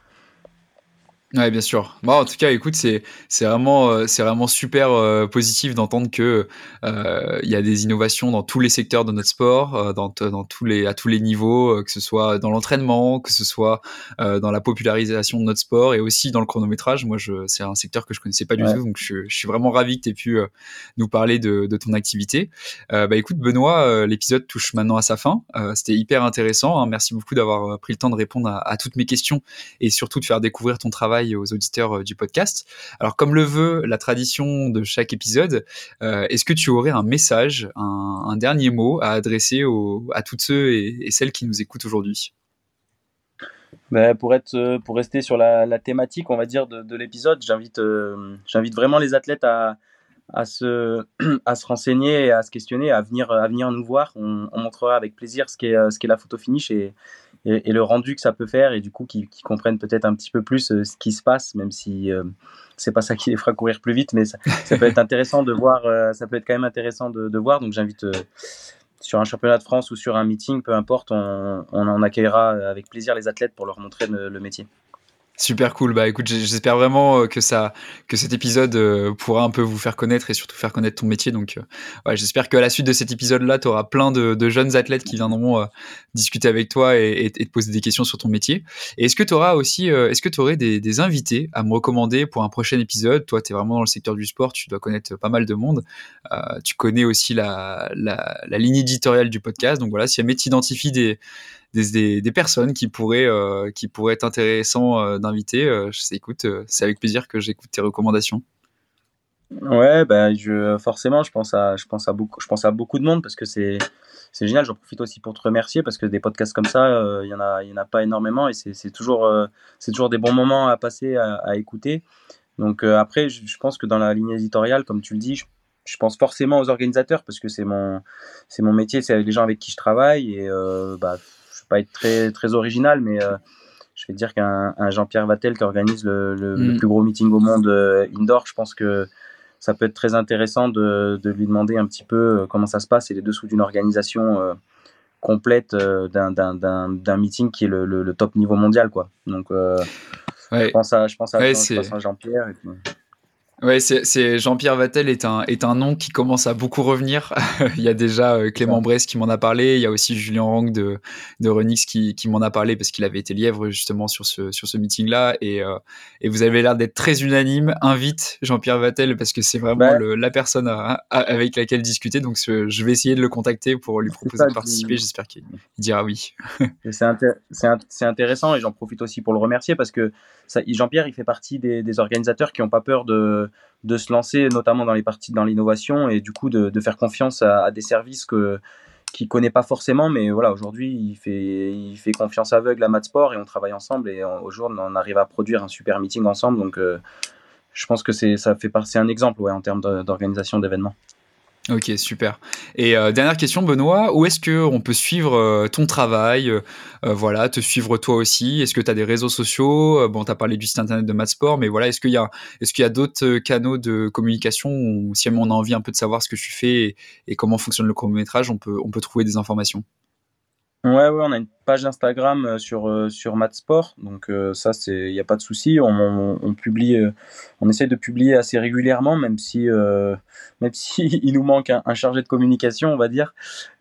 Ouais, bien sûr. Bon, en tout cas, écoute, c'est c'est vraiment euh, c'est vraiment super euh, positif d'entendre que euh, il y a des innovations dans tous les secteurs de notre sport, dans dans tous les à tous les niveaux, que ce soit dans l'entraînement, que ce soit dans la popularisation de notre sport et aussi dans le chronométrage. Moi, je c'est un secteur que je connaissais pas du tout, donc je, je, suis vraiment ravi que tu aies pu nous parler de, de ton activité. bah écoute, Benoît, l'épisode touche maintenant à sa fin. C'était hyper intéressant. Hein. Merci beaucoup d'avoir pris le temps de répondre à, à toutes mes questions et surtout de faire découvrir ton travail aux auditeurs euh, du podcast. Alors, comme le veut la tradition de chaque épisode, euh, est-ce que tu aurais un message, un, dernier mot à adresser à toutes ceux et, celles qui nous écoutent aujourd'hui? Ben, pour, être, euh, pour rester sur la, thématique, on va dire, de, l'épisode, j'invite, j'invite vraiment les athlètes à, à se, à se renseigner et à se questionner, à venir, à venir nous voir. On, montrera avec plaisir ce qu'est, ce qu'est la photo finish et, et, le rendu que ça peut faire et du coup qu'ils comprennent peut-être un petit peu plus euh, ce qui se passe, même si euh, c'est pas ça qui les fera courir plus vite, mais ça, peut être intéressant de voir, euh, ça peut être quand même intéressant de, voir. Donc j'invite sur un championnat de France ou sur un meeting, peu importe, on, en accueillera avec plaisir les athlètes pour leur montrer le métier. Super cool. Bah écoute, j'espère vraiment euh, que ça, que cet épisode euh, pourra un peu vous faire connaître et surtout faire connaître ton métier. Donc, euh, ouais, j'espère qu'à la suite de cet épisode-là, tu auras plein de, jeunes athlètes qui viendront discuter avec toi et, te poser des questions sur ton métier. Et est-ce que tu aussi, est-ce que tu aurais des, des, invités à me recommander pour un prochain épisode? Toi, tu es vraiment dans le secteur du sport, tu dois connaître pas mal de monde. tu connais aussi la, la, la ligne éditoriale du podcast. Donc voilà, si jamais tu identifies des des, personnes qui pourraient, euh, qui pourraient être intéressants euh, d'inviter, euh, écoute, c'est avec plaisir que j'écoute tes recommandations. Ouais, bah, je, forcément, je pense, à, je, pense à beaucoup, je pense à beaucoup de monde parce que c'est, c'est génial. J'en profite aussi pour te remercier parce que des podcasts comme ça, il y en a, y en a pas énormément et c'est, toujours, c'est toujours des bons moments à passer, à, écouter. Donc après, je, pense que dans la ligne éditoriale, comme tu le dis, je, pense forcément aux organisateurs parce que c'est mon, c'est mon métier, c'est les gens avec qui je travaille et bah, pas être très, très original, mais euh, je vais dire qu'un Jean-Pierre Vattel qui organise le, mm. plus gros meeting au monde euh, indoor, je pense que ça peut être très intéressant de, de, lui demander un petit peu euh, comment ça se passe et les dessous d'une organisation complète d'un meeting qui est le, le, top niveau mondial. Quoi. Donc, je pense à, je pense à, à Jean-Pierre. Ouais, c'est Jean-Pierre Vattel est un est un nom qui commence à beaucoup revenir. il y a déjà euh, Clément Bresse qui m'en a parlé. Il y a aussi Julien Rang de de Renix qui, qui m'en a parlé parce qu'il avait été lièvre justement sur ce sur ce meeting là. Et euh, et vous avez l'air d'être très unanime. Invite Jean-Pierre Vattel parce que c'est vraiment la personne avec laquelle discuter. Donc je vais essayer de le contacter pour lui proposer de participer. J'espère qu'il dira oui. c'est intéressant et j'en profite aussi pour le remercier parce que Jean-Pierre il fait partie des, des organisateurs qui n'ont pas peur de de, se lancer notamment dans les parties dans l'innovation et du coup de, faire confiance à, des services que qu'il connaît pas forcément, mais voilà, aujourd'hui, il fait, il fait confiance aveugle à Matsport et on travaille ensemble et au jour, on arrive à produire un super meeting ensemble. Donc, euh, je pense que c'est, ça fait c'est un exemple ouais, en termes d'organisation d'événements. Ok, super. Et euh, dernière question, Benoît, où est-ce qu'on peut suivre euh, ton travail euh, Voilà, te suivre toi aussi? Est-ce que tu as des réseaux sociaux? Bon, tu as parlé du site internet de Matsport, mais voilà, est-ce qu'il y a, a d'autres canaux de communication ou si on a envie un peu de savoir ce que tu fais et, comment fonctionne le chronométrage, on peut, on peut trouver des informations? Ouais, ouais, on a une page Instagram euh, sur, euh, sur Matsport, donc euh, ça, il n'y a pas de souci. On, on, publie, on essaie de publier assez régulièrement, même si, même si il nous manque un, chargé de communication, on va dire.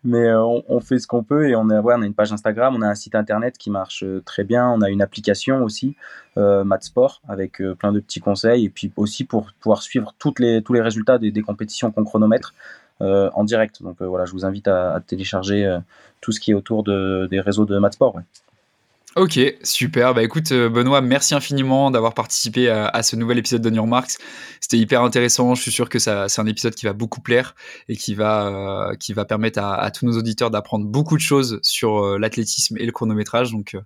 Mais on, fait ce qu'on peut et on a, ouais, on a une page Instagram, on a un site internet qui marche très bien, on a une application aussi, Matsport, avec plein de petits conseils et puis aussi pour pouvoir suivre toutes les, tous les résultats des, des compétitions qu'on chronomètre. Euh, en direct. Donc euh, voilà, je vous invite à, télécharger euh, tout ce qui est autour de, des réseaux de Matsport. Ok, super. Bah écoute, euh, Benoît, merci infiniment d'avoir participé à, ce nouvel épisode de New Marks. C'était hyper intéressant. Je suis sûr que ça, c'est un épisode qui va beaucoup plaire et qui va, euh, qui va permettre à, tous nos auditeurs d'apprendre beaucoup de choses sur euh, l'athlétisme et le chronométrage. Donc,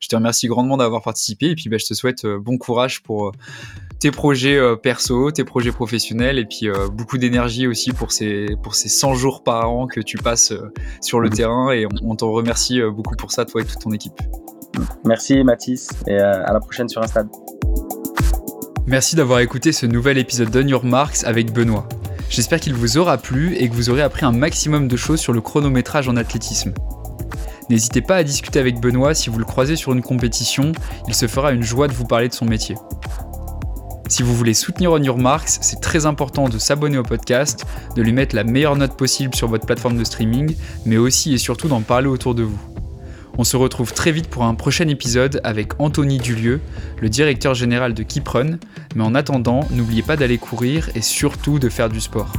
je te remercie grandement d'avoir participé et puis bah, je te souhaite bon courage pour tes projets perso, tes projets professionnels et puis beaucoup d'énergie aussi pour ces, pour ces 100 jours par an que tu passes sur le mmh. terrain et on, on t'en remercie beaucoup pour ça, toi et toute ton équipe. Merci Mathis et euh, à la prochaine sur un stade. Merci d'avoir écouté ce nouvel épisode d'On Your Marks avec Benoît. J'espère qu'il vous aura plu et que vous aurez appris un maximum de choses sur le chronométrage en athlétisme. N'hésitez pas à discuter avec Benoît si vous le croisez sur une compétition, il se fera une joie de vous parler de son métier. Si vous voulez soutenir On Your Marks, c'est très important de s'abonner au podcast, de lui mettre la meilleure note possible sur votre plateforme de streaming, mais aussi et surtout d'en parler autour de vous. On se retrouve très vite pour un prochain épisode avec Anthony Dulieu, le directeur général de Keep mais en attendant, n'oubliez pas d'aller courir et surtout de faire du sport.